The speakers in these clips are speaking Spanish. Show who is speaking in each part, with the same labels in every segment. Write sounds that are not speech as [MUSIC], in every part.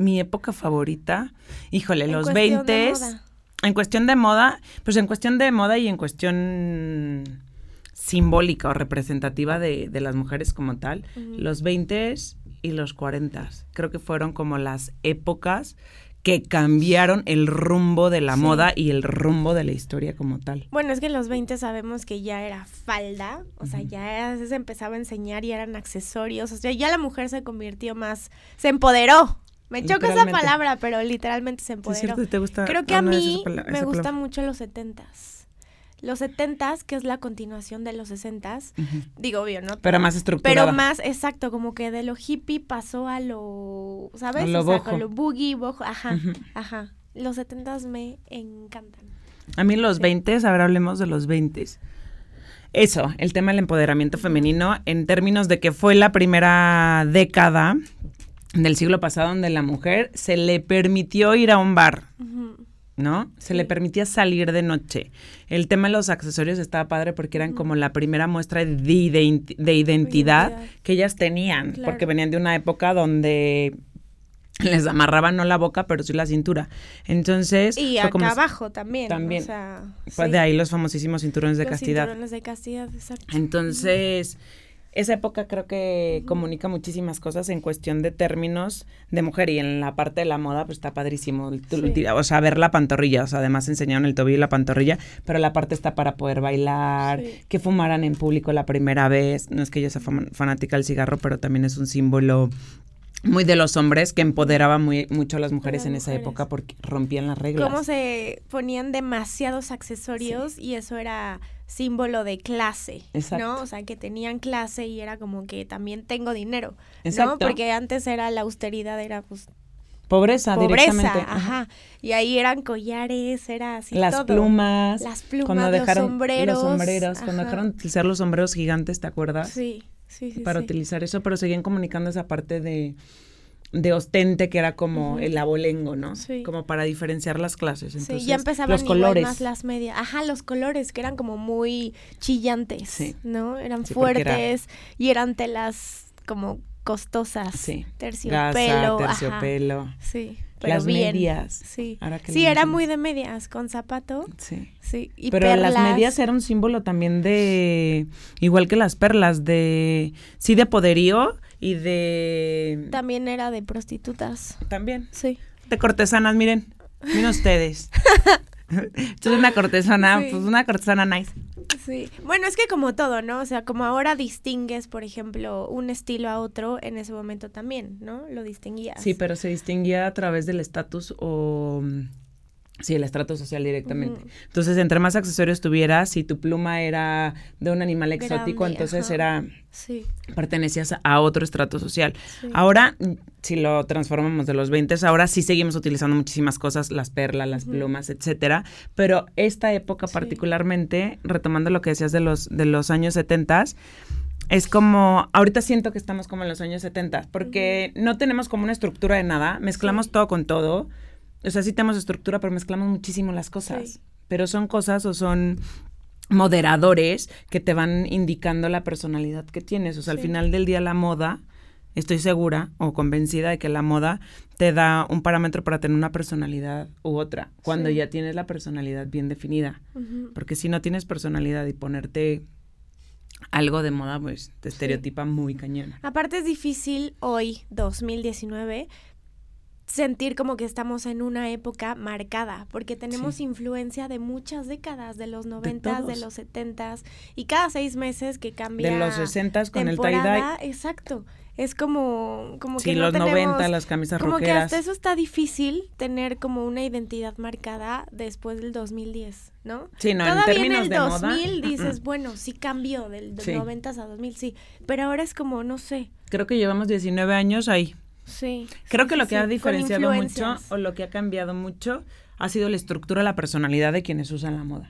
Speaker 1: mi época favorita, híjole,
Speaker 2: En
Speaker 1: los
Speaker 2: cuestión de
Speaker 1: 20
Speaker 2: moda.
Speaker 1: en cuestión de moda, pues en cuestión de moda y en cuestión simbólica o representativa de, de las mujeres como tal, los 20 y los 40 creo que fueron como las épocas que cambiaron el rumbo de la
Speaker 2: Sí.
Speaker 1: moda y el rumbo de la historia como tal.
Speaker 2: Bueno, es que en los 20 sabemos que ya era falda, o sea, ya era- se empezaba a enseñar y eran accesorios, o sea, ya la mujer se convirtió más, se empoderó. Me choca esa palabra, pero literalmente se
Speaker 1: Sí, es
Speaker 2: empoderó.
Speaker 1: cierto, ¿te gusta?
Speaker 2: Creo que a mí me gustan mucho los 70s. Los 70s, que es la continuación de los 60s.
Speaker 1: Ujú.
Speaker 2: Digo, obvio, ¿no?
Speaker 1: Pero más estructurada.
Speaker 2: Pero más, exacto, como que de lo hippie pasó a lo, ¿sabes?
Speaker 1: A lo
Speaker 2: o sea, con lo boogie, boho, ajá, ajá. Los 70s me encantan.
Speaker 1: A mí los
Speaker 2: Sí.
Speaker 1: 20, ahora hablemos de los 20. Eso, el tema del empoderamiento femenino en términos de que fue la primera década del siglo pasado donde la mujer se le permitió ir a un bar. ¿no? Se
Speaker 2: Sí.
Speaker 1: le permitía salir de noche. El tema de los accesorios estaba padre porque eran como la primera muestra de, identi- de identidad
Speaker 2: Identidad.
Speaker 1: que ellas tenían,
Speaker 2: Claro.
Speaker 1: porque venían de una época donde les amarraban no la boca, pero sí la cintura. Entonces,
Speaker 2: Y acá
Speaker 1: como-
Speaker 2: abajo también.
Speaker 1: También.
Speaker 2: O sea,
Speaker 1: pues
Speaker 2: sí.
Speaker 1: de ahí los famosísimos cinturones de
Speaker 2: Los
Speaker 1: castidad.
Speaker 2: cinturones de castidad, exacto.
Speaker 1: Entonces, esa época creo que comunica muchísimas cosas en cuestión de términos de mujer y en la parte de la moda pues está padrísimo.
Speaker 2: Sí.
Speaker 1: O sea, ver la pantorrilla, o sea, además enseñaron el tobillo y la pantorrilla, pero la parte está para poder bailar,
Speaker 2: Sí.
Speaker 1: que fumaran en público la primera vez. No es que yo sea fanática del cigarro, pero también es un símbolo muy de los hombres que empoderaba muy, mucho a las mujeres
Speaker 2: las
Speaker 1: en esa
Speaker 2: mujeres.
Speaker 1: época porque rompían las reglas.
Speaker 2: Cómo se ponían demasiados accesorios y eso era símbolo de clase,
Speaker 1: Exacto.
Speaker 2: ¿no? O sea, que tenían clase y era como que también tengo dinero,
Speaker 1: Exacto.
Speaker 2: ¿no? Porque antes era la austeridad, era pues
Speaker 1: Pobreza, directamente.
Speaker 2: pobreza, ajá. Y ahí eran collares, era así
Speaker 1: las
Speaker 2: todo.
Speaker 1: plumas.
Speaker 2: Las plumas,
Speaker 1: cuando
Speaker 2: los
Speaker 1: dejaron
Speaker 2: sombreros.
Speaker 1: los sombreros, cuando
Speaker 2: ajá.
Speaker 1: dejaron de utilizar los sombreros gigantes, ¿te acuerdas?
Speaker 2: Sí, sí, sí.
Speaker 1: Para
Speaker 2: sí.
Speaker 1: utilizar eso, pero seguían comunicando esa parte de, de ostente que era como el abolengo, ¿no?
Speaker 2: Sí.
Speaker 1: Como para diferenciar las clases. Entonces,
Speaker 2: sí, ya empezaban
Speaker 1: los
Speaker 2: igual
Speaker 1: colores.
Speaker 2: más las medias. Ajá, los colores que eran como muy chillantes,
Speaker 1: Sí.
Speaker 2: ¿no? Eran
Speaker 1: Sí, porque era-
Speaker 2: fuertes y eran telas como costosas.
Speaker 1: Sí.
Speaker 2: Terciopelo. Ajá.
Speaker 1: terciopelo.
Speaker 2: Sí. Pero
Speaker 1: Las
Speaker 2: bien.
Speaker 1: medias.
Speaker 2: Sí.
Speaker 1: Ahora que
Speaker 2: Sí, era muy de medias, con zapato.
Speaker 1: Sí.
Speaker 2: Sí. Y
Speaker 1: Pero las
Speaker 2: perlas.
Speaker 1: medias era un símbolo también de, igual que las perlas, de, sí, de poderío y de...
Speaker 2: También era de prostitutas.
Speaker 1: También.
Speaker 2: Sí.
Speaker 1: de cortesanas, miren, miren ustedes. [LAUGHS] Esto es una cortesana,
Speaker 2: Sí.
Speaker 1: pues una cortesana nice.
Speaker 2: Sí. Bueno, es que como todo, ¿no? O sea, como ahora distingues, por ejemplo, un estilo a otro, en ese momento también, ¿no? Lo distinguías.
Speaker 1: Sí, pero se distinguía a través del estatus o... Sí, el estrato social directamente. Entonces, entre más accesorios tuvieras, si tu pluma era de un animal exótico,
Speaker 2: Grande,
Speaker 1: entonces
Speaker 2: ajá.
Speaker 1: era
Speaker 2: Sí.
Speaker 1: pertenecías a- otro estrato social.
Speaker 2: Sí.
Speaker 1: Ahora, si lo transformamos de los 20, ahora sí seguimos utilizando muchísimas cosas, las perlas, las plumas, etcétera, pero esta época
Speaker 2: Sí.
Speaker 1: particularmente, retomando lo que decías de los de los años 70 es como, ahorita siento que estamos como en los años 70, porque no tenemos como una estructura de nada, mezclamos todo con todo. O sea, sí tenemos estructura, pero mezclamos muchísimo las cosas.
Speaker 2: Sí.
Speaker 1: Pero son cosas o son moderadores que te van indicando la personalidad que tienes. O sea, al final del día la moda, estoy segura o convencida de que la moda te da un parámetro para tener una personalidad u otra, cuando
Speaker 2: Sí.
Speaker 1: ya tienes la personalidad bien definida. Porque si no tienes personalidad y ponerte algo de moda, pues te
Speaker 2: Sí.
Speaker 1: estereotipa muy cañón.
Speaker 2: Aparte es difícil hoy, 2019, sentir como que estamos en una época marcada, porque tenemos
Speaker 1: Sí.
Speaker 2: influencia de muchas décadas, de los noventas, de,
Speaker 1: todos.
Speaker 2: los setentas, y cada seis meses que cambia
Speaker 1: De los 60 con el
Speaker 2: temporada,
Speaker 1: tie-dye.
Speaker 2: exacto. Es como, como
Speaker 1: Sí,
Speaker 2: que no
Speaker 1: los
Speaker 2: tenemos,
Speaker 1: 90, las camisas
Speaker 2: como que
Speaker 1: rockeras.
Speaker 2: hasta eso está difícil tener como una identidad marcada después del 2010, ¿no?
Speaker 1: Sí, no, en
Speaker 2: Todavía en,
Speaker 1: términos
Speaker 2: el
Speaker 1: de moda,
Speaker 2: 2000
Speaker 1: mm,
Speaker 2: dices,
Speaker 1: mm.
Speaker 2: bueno, sí cambió del
Speaker 1: Sí.
Speaker 2: 90 a 2000, sí, pero ahora es como, no sé,
Speaker 1: Creo que llevamos 19 años ahí.
Speaker 2: Sí.
Speaker 1: Creo que lo que
Speaker 2: sí,
Speaker 1: ha diferenciado mucho o lo que ha cambiado mucho ha sido la estructura, la personalidad de quienes usan la moda.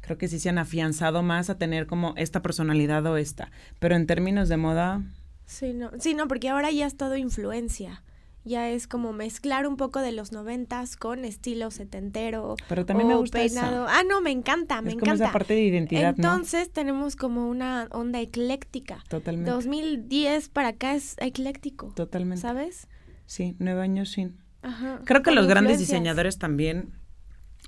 Speaker 1: Creo que sí se han afianzado más a tener como esta personalidad o esta. Pero en términos de moda,
Speaker 2: Sí, no, sí, no, porque ahora ya es todo influencia. Ya es como mezclar un poco de los noventas con estilo setentero.
Speaker 1: pero también me gusta
Speaker 2: peinado. Ah, no, me encanta, me
Speaker 1: es como
Speaker 2: encanta.
Speaker 1: esa parte de identidad,
Speaker 2: Entonces tenemos como una onda ecléctica.
Speaker 1: Totalmente.
Speaker 2: 2010 para acá es ecléctico,
Speaker 1: Totalmente.
Speaker 2: ¿sabes?
Speaker 1: Sí, nueve años sin.
Speaker 2: Ajá,
Speaker 1: Creo que
Speaker 2: con
Speaker 1: los grandes diseñadores también.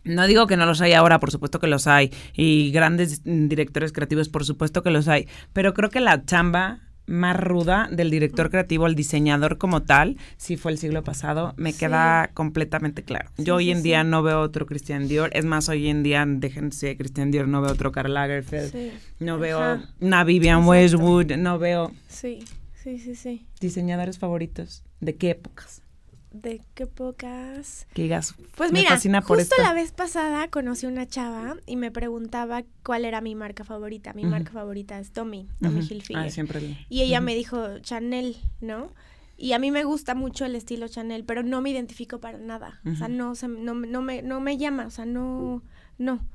Speaker 1: No digo que no los hay ahora, por supuesto que los hay. Y grandes directores creativos, por supuesto que los hay. Pero creo que la chamba más ruda del director creativo, el diseñador como tal, si fue el siglo pasado, me
Speaker 2: Sí.
Speaker 1: queda completamente claro.
Speaker 2: Sí,
Speaker 1: Yo hoy
Speaker 2: sí,
Speaker 1: en día no veo otro Christian Dior. Es más, hoy en día, déjense Christian Dior, no veo otro Karl Lagerfeld. No veo
Speaker 2: Ajá.
Speaker 1: una Vivian
Speaker 2: Exacto.
Speaker 1: Westwood. No veo
Speaker 2: Sí, sí, sí, sí.
Speaker 1: diseñadores favoritos. ¿De qué épocas?
Speaker 2: ¿De qué pocas?
Speaker 1: Que digas,
Speaker 2: Pues
Speaker 1: me
Speaker 2: mira,
Speaker 1: fascina por
Speaker 2: justo la vez pasada conocí una chava y me preguntaba cuál era mi marca favorita. Mi marca favorita es Tommy, Tommy
Speaker 1: Ujú.
Speaker 2: Hilfiger.
Speaker 1: Ah, siempre. le-
Speaker 2: Y ella me dijo Chanel, ¿no? Y a mí me gusta mucho el estilo Chanel, pero no me identifico para nada. O sea, no, se- no, no me, no me llama, o sea, no, no.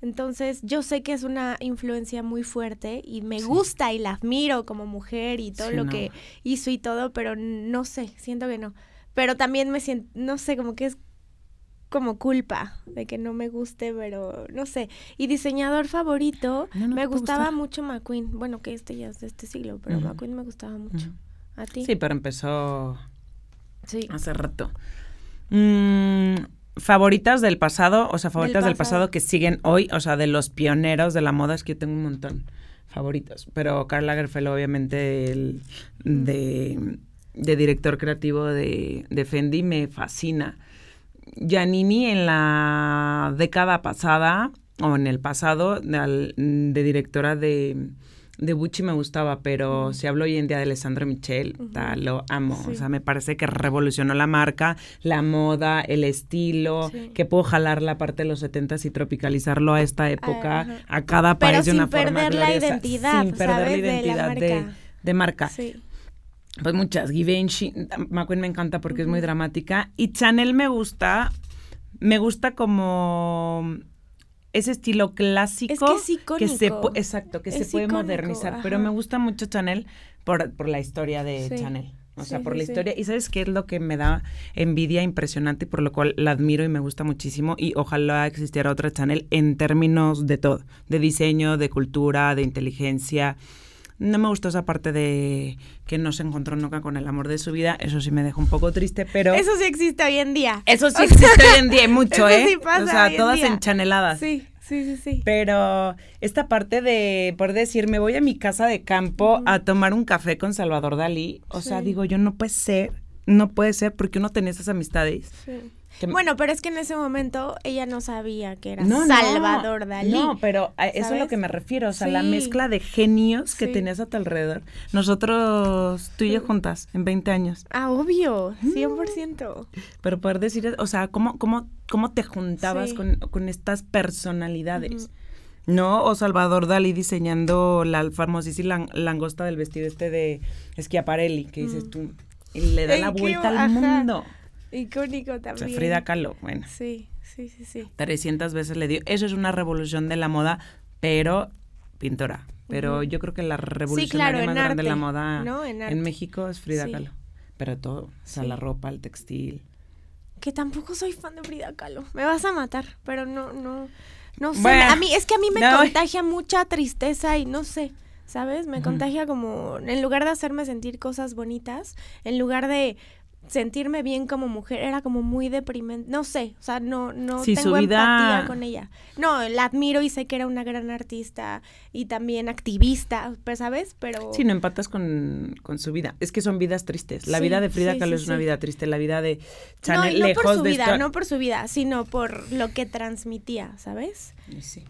Speaker 2: Entonces, yo sé que es una influencia muy fuerte y me
Speaker 1: Sí.
Speaker 2: gusta y la admiro como mujer y todo
Speaker 1: Sí,
Speaker 2: lo
Speaker 1: no.
Speaker 2: que hizo y todo, pero no sé, siento que no. Pero también me siento, no sé, como que es como culpa de que no me guste, pero no sé. Y diseñador favorito,
Speaker 1: No, no
Speaker 2: me gustaba mucho McQueen. Bueno, que este ya es de este siglo, pero. McQueen me gustaba mucho. ¿A ti?
Speaker 1: Sí, pero empezó
Speaker 2: Sí.
Speaker 1: hace rato. Mm, favoritas del pasado, o sea, favoritas del,
Speaker 2: pasado.
Speaker 1: pasado que siguen hoy, o sea, de los pioneros de la moda, es que yo tengo un montón favoritos. Pero Karl Lagerfeld, obviamente, el de, de director creativo de, de Fendi, me fascina. Giannini en la década pasada, o en el pasado, de, de directora de, de Gucci me gustaba, pero si hablo hoy en día de Alessandro Michel, ta, lo amo.
Speaker 2: Sí.
Speaker 1: O sea, me parece que revolucionó la marca, la moda, el estilo,
Speaker 2: Sí.
Speaker 1: que puedo jalar la parte de los 70s y tropicalizarlo a esta época, a cada
Speaker 2: Pero
Speaker 1: país de
Speaker 2: sin
Speaker 1: una forma
Speaker 2: perder la
Speaker 1: gloriosa,
Speaker 2: identidad,
Speaker 1: sin perder
Speaker 2: ¿sabes?
Speaker 1: la
Speaker 2: de la
Speaker 1: identidad de,
Speaker 2: marca.
Speaker 1: de marca.
Speaker 2: Sí.
Speaker 1: Pues muchas. Givenchy, McQueen me encanta porque es muy dramática. Y Chanel me gusta, me gusta como ese estilo clásico.
Speaker 2: Es que es
Speaker 1: que se Exacto, que se puede
Speaker 2: icónico,
Speaker 1: modernizar. Pero me gusta mucho Chanel por, por la historia de
Speaker 2: Sí.
Speaker 1: Chanel. O sea, por
Speaker 2: sí,
Speaker 1: la historia. Y ¿sabes qué es lo que me da envidia impresionante y por lo cual la admiro y me gusta muchísimo? Y ojalá existiera otra Chanel en términos de todo. De diseño, de cultura, de inteligencia. No me gustó esa parte de que no se encontró nunca con el amor de su vida. Eso sí me dejó un poco triste, pero...
Speaker 2: Eso sí existe hoy en día.
Speaker 1: Eso sí existe hoy en día y mucho,
Speaker 2: Eso
Speaker 1: ¿eh?
Speaker 2: sí pasa
Speaker 1: o sea,
Speaker 2: hoy en
Speaker 1: todas
Speaker 2: día.
Speaker 1: enchaneladas.
Speaker 2: Sí, sí, sí, sí.
Speaker 1: Pero esta parte de poder decir, me voy a mi casa de campo a tomar un café con Salvador Dalí, o sea, digo, yo no puede ser, no puede ser porque uno tenía esas amistades.
Speaker 2: Sí. Bueno, pero es que en ese momento ella no sabía que era
Speaker 1: No, no,
Speaker 2: Salvador Dalí.
Speaker 1: No, pero a eso es a lo que me refiero, o sea, la mezcla de genios que
Speaker 2: Sí.
Speaker 1: tenías a tu alrededor. Nosotros, tú y yo juntas, en 20 años.
Speaker 2: Ah, obvio,
Speaker 1: Mm.
Speaker 2: 100%.
Speaker 1: Pero poder decir, o sea, ¿cómo, cómo, cómo te juntabas
Speaker 2: Sí.
Speaker 1: con, con estas personalidades? ¿No? O Salvador Dalí diseñando la famosísima lang- langosta del vestido este de Schiaparelli, que dices tú, y le da la vuelta al mundo.
Speaker 2: Icónico
Speaker 1: O
Speaker 2: también.
Speaker 1: sea, Frida Kahlo, bueno,
Speaker 2: Sí, sí, sí, sí.
Speaker 1: 300 veces le dio. Eso es una revolución de la moda, pero pintora. Pero yo creo que la revolución
Speaker 2: claro,
Speaker 1: más grande de la moda
Speaker 2: ¿no? En.
Speaker 1: México es Frida
Speaker 2: Sí.
Speaker 1: Kahlo. Pero todo, o sea,
Speaker 2: Sí.
Speaker 1: la ropa, el textil.
Speaker 2: Que tampoco soy fan de Frida Kahlo. Me vas a matar, pero no, no, no sé.
Speaker 1: Bueno,
Speaker 2: a mí, es que a mí me
Speaker 1: no.
Speaker 2: contagia mucha tristeza y no sé, ¿sabes? Me contagia como, en lugar de hacerme sentir cosas bonitas, en lugar de sentirme bien como mujer, era como muy deprimente. No sé, o sea, no, no
Speaker 1: Sí, su
Speaker 2: tengo
Speaker 1: vida-
Speaker 2: empatía con ella. No, la admiro y sé que era una gran artista y también activista, pues, ¿sabes? Pero...
Speaker 1: Sí, no empatas con, con su vida. Es que son vidas tristes. La
Speaker 2: Sí,
Speaker 1: vida de Frida
Speaker 2: sí,
Speaker 1: Kahlo es una vida triste. La vida de
Speaker 2: No,
Speaker 1: Chanel
Speaker 2: y no
Speaker 1: lejos
Speaker 2: por su
Speaker 1: de
Speaker 2: vida, no por su vida, sino por lo que transmitía, ¿sabes?
Speaker 1: Sí.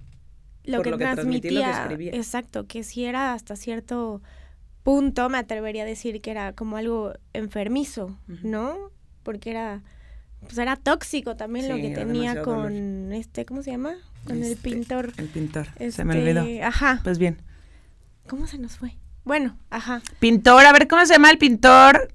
Speaker 2: lo
Speaker 1: Por
Speaker 2: que
Speaker 1: lo que transmitía y lo que
Speaker 2: transmitía.
Speaker 1: escribía.
Speaker 2: exacto, que si era hasta cierto punto, me atrevería a decir que era como algo enfermizo. ¿no? Porque era, pues era tóxico también lo que tenía con este, ¿cómo se llama? Con el
Speaker 1: Este,
Speaker 2: pintor.
Speaker 1: El pintor.
Speaker 2: Este,
Speaker 1: Se me olvidó.
Speaker 2: Ajá.
Speaker 1: Pues bien.
Speaker 2: ¿Cómo se nos fue? Bueno, ajá.
Speaker 1: Pintor, a ver cómo se llama el pintor.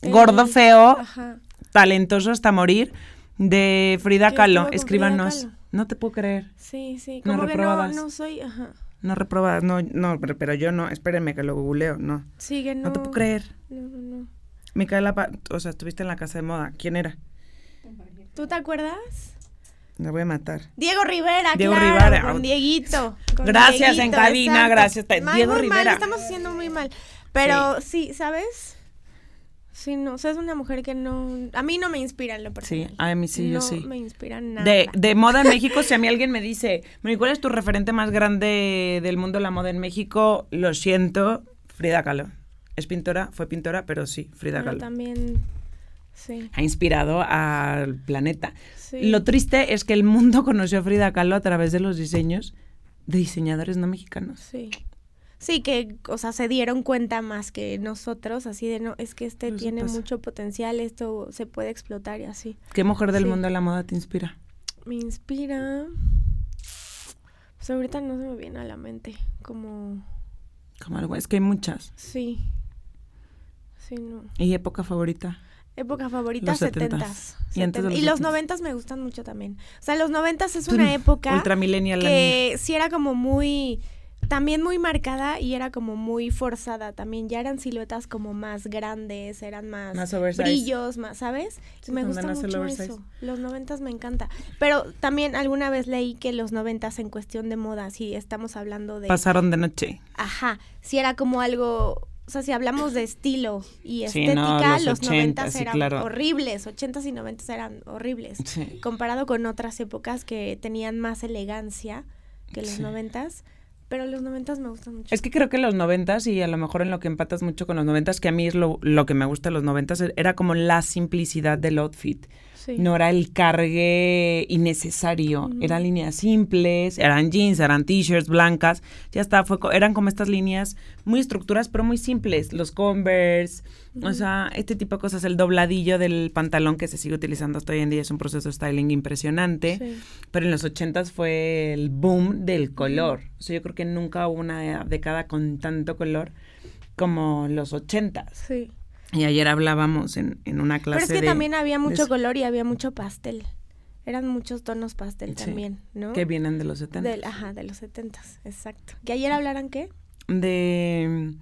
Speaker 1: Gordo,
Speaker 2: El-
Speaker 1: feo,
Speaker 2: Ajá.
Speaker 1: talentoso hasta morir. De Frida
Speaker 2: ¿Qué
Speaker 1: Kahlo.
Speaker 2: Frida
Speaker 1: Escríbanos.
Speaker 2: Kahlo?
Speaker 1: No te puedo creer.
Speaker 2: Sí, sí.
Speaker 1: No
Speaker 2: Como que no, no soy, ajá.
Speaker 1: No reprobas. No, no, pero, pero yo no. Espérenme que lo googleo. No.
Speaker 2: Sigue, no.
Speaker 1: No, te puedo creer.
Speaker 2: No, no, no.
Speaker 1: Micaela, o sea, estuviste en la casa de moda. ¿Quién era?
Speaker 2: ¿Tú te acuerdas?
Speaker 1: La voy a matar.
Speaker 2: Diego Rivera,
Speaker 1: Diego
Speaker 2: claro,
Speaker 1: Rivera.
Speaker 2: con Dieguito. con
Speaker 1: Gracias, en cabina, gracias.
Speaker 2: Mal,
Speaker 1: Diego
Speaker 2: muy mal,
Speaker 1: Rivera.
Speaker 2: estamos haciendo muy mal. Pero sí, ¿sabes? Sí, no, o sea, es una mujer que no, a mí no me inspira en lo personal.
Speaker 1: Sí, a mí sí, yo
Speaker 2: no
Speaker 1: sí.
Speaker 2: me inspira nada.
Speaker 1: De, de moda en México, si a mí alguien me dice, "Moni, ¿cuál es tu referente más grande del mundo de la moda en México? Lo siento, Frida Kahlo. Es pintora, fue pintora, pero sí, Frida
Speaker 2: Pero
Speaker 1: Kahlo.
Speaker 2: también, sí,
Speaker 1: Ha inspirado al planeta.
Speaker 2: sí.
Speaker 1: Lo triste es que el mundo [LAUGHS] conoció a Frida Kahlo a través de los diseños de diseñadores no mexicanos.
Speaker 2: Sí. Sí, que, o sea, se dieron cuenta más que nosotros, así de, no, es que este
Speaker 1: Eso
Speaker 2: tiene
Speaker 1: pasa.
Speaker 2: mucho potencial, esto se puede explotar y así.
Speaker 1: ¿Qué mujer del
Speaker 2: Sí.
Speaker 1: mundo de la moda te inspira?
Speaker 2: Me inspira... Pues ahorita no se me viene a la mente, como...
Speaker 1: Como algo, es que hay muchas.
Speaker 2: Sí. Sí, no.
Speaker 1: ¿Y época favorita?
Speaker 2: Época favorita,
Speaker 1: Los setentas.
Speaker 2: setentas.
Speaker 1: Y antes de los
Speaker 2: Y los
Speaker 1: setentas.
Speaker 2: noventas me gustan mucho también. O sea, los noventas es una época
Speaker 1: niña.
Speaker 2: que sí era como muy también muy marcada y era como muy forzada también ya eran siluetas como más grandes eran más,
Speaker 1: Más
Speaker 2: brillos más sabes
Speaker 1: Sí,
Speaker 2: me gusta mucho eso los noventas me encanta pero también alguna vez leí que los noventas en cuestión de moda si estamos hablando de
Speaker 1: Pasaron de noche.
Speaker 2: ajá si era como algo o sea, si hablamos de estilo y
Speaker 1: Sí,
Speaker 2: estética,
Speaker 1: no, los 80,
Speaker 2: noventas
Speaker 1: sí,
Speaker 2: eran
Speaker 1: claro.
Speaker 2: horribles, ochentas y noventas eran horribles
Speaker 1: Sí.
Speaker 2: comparado con otras épocas que tenían más elegancia que los
Speaker 1: Sí.
Speaker 2: noventas, pero los noventas me gustan mucho.
Speaker 1: Es que creo que los noventas, y a lo mejor en lo que empatas mucho con los noventas, que a mí es lo, lo que me gusta de los noventas, era como la simplicidad del outfit.
Speaker 2: Sí.
Speaker 1: No era el cargue innecesario. Eran líneas simples, eran jeans, eran t-shirts blancas. Ya está, fue, co- eran como estas líneas muy estructuras, pero muy simples. Los Converse, o sea, este tipo de cosas. El dobladillo del pantalón que se sigue utilizando hasta hoy en día es un proceso de styling impresionante.
Speaker 2: Sí.
Speaker 1: Pero en los ochentas fue el boom del color. O sea, yo creo que nunca hubo una década con tanto color como los ochentas.
Speaker 2: Sí.
Speaker 1: Y ayer hablábamos en, en una
Speaker 2: Pero
Speaker 1: clase
Speaker 2: es que
Speaker 1: de-
Speaker 2: también había mucho color y había mucho pastel. Eran muchos tonos pastel
Speaker 1: Sí.
Speaker 2: también, ¿no?
Speaker 1: que vienen de los setentas.
Speaker 2: Del, ajá, de los setentas, exacto. ¿Que ayer hablaran qué?
Speaker 1: de,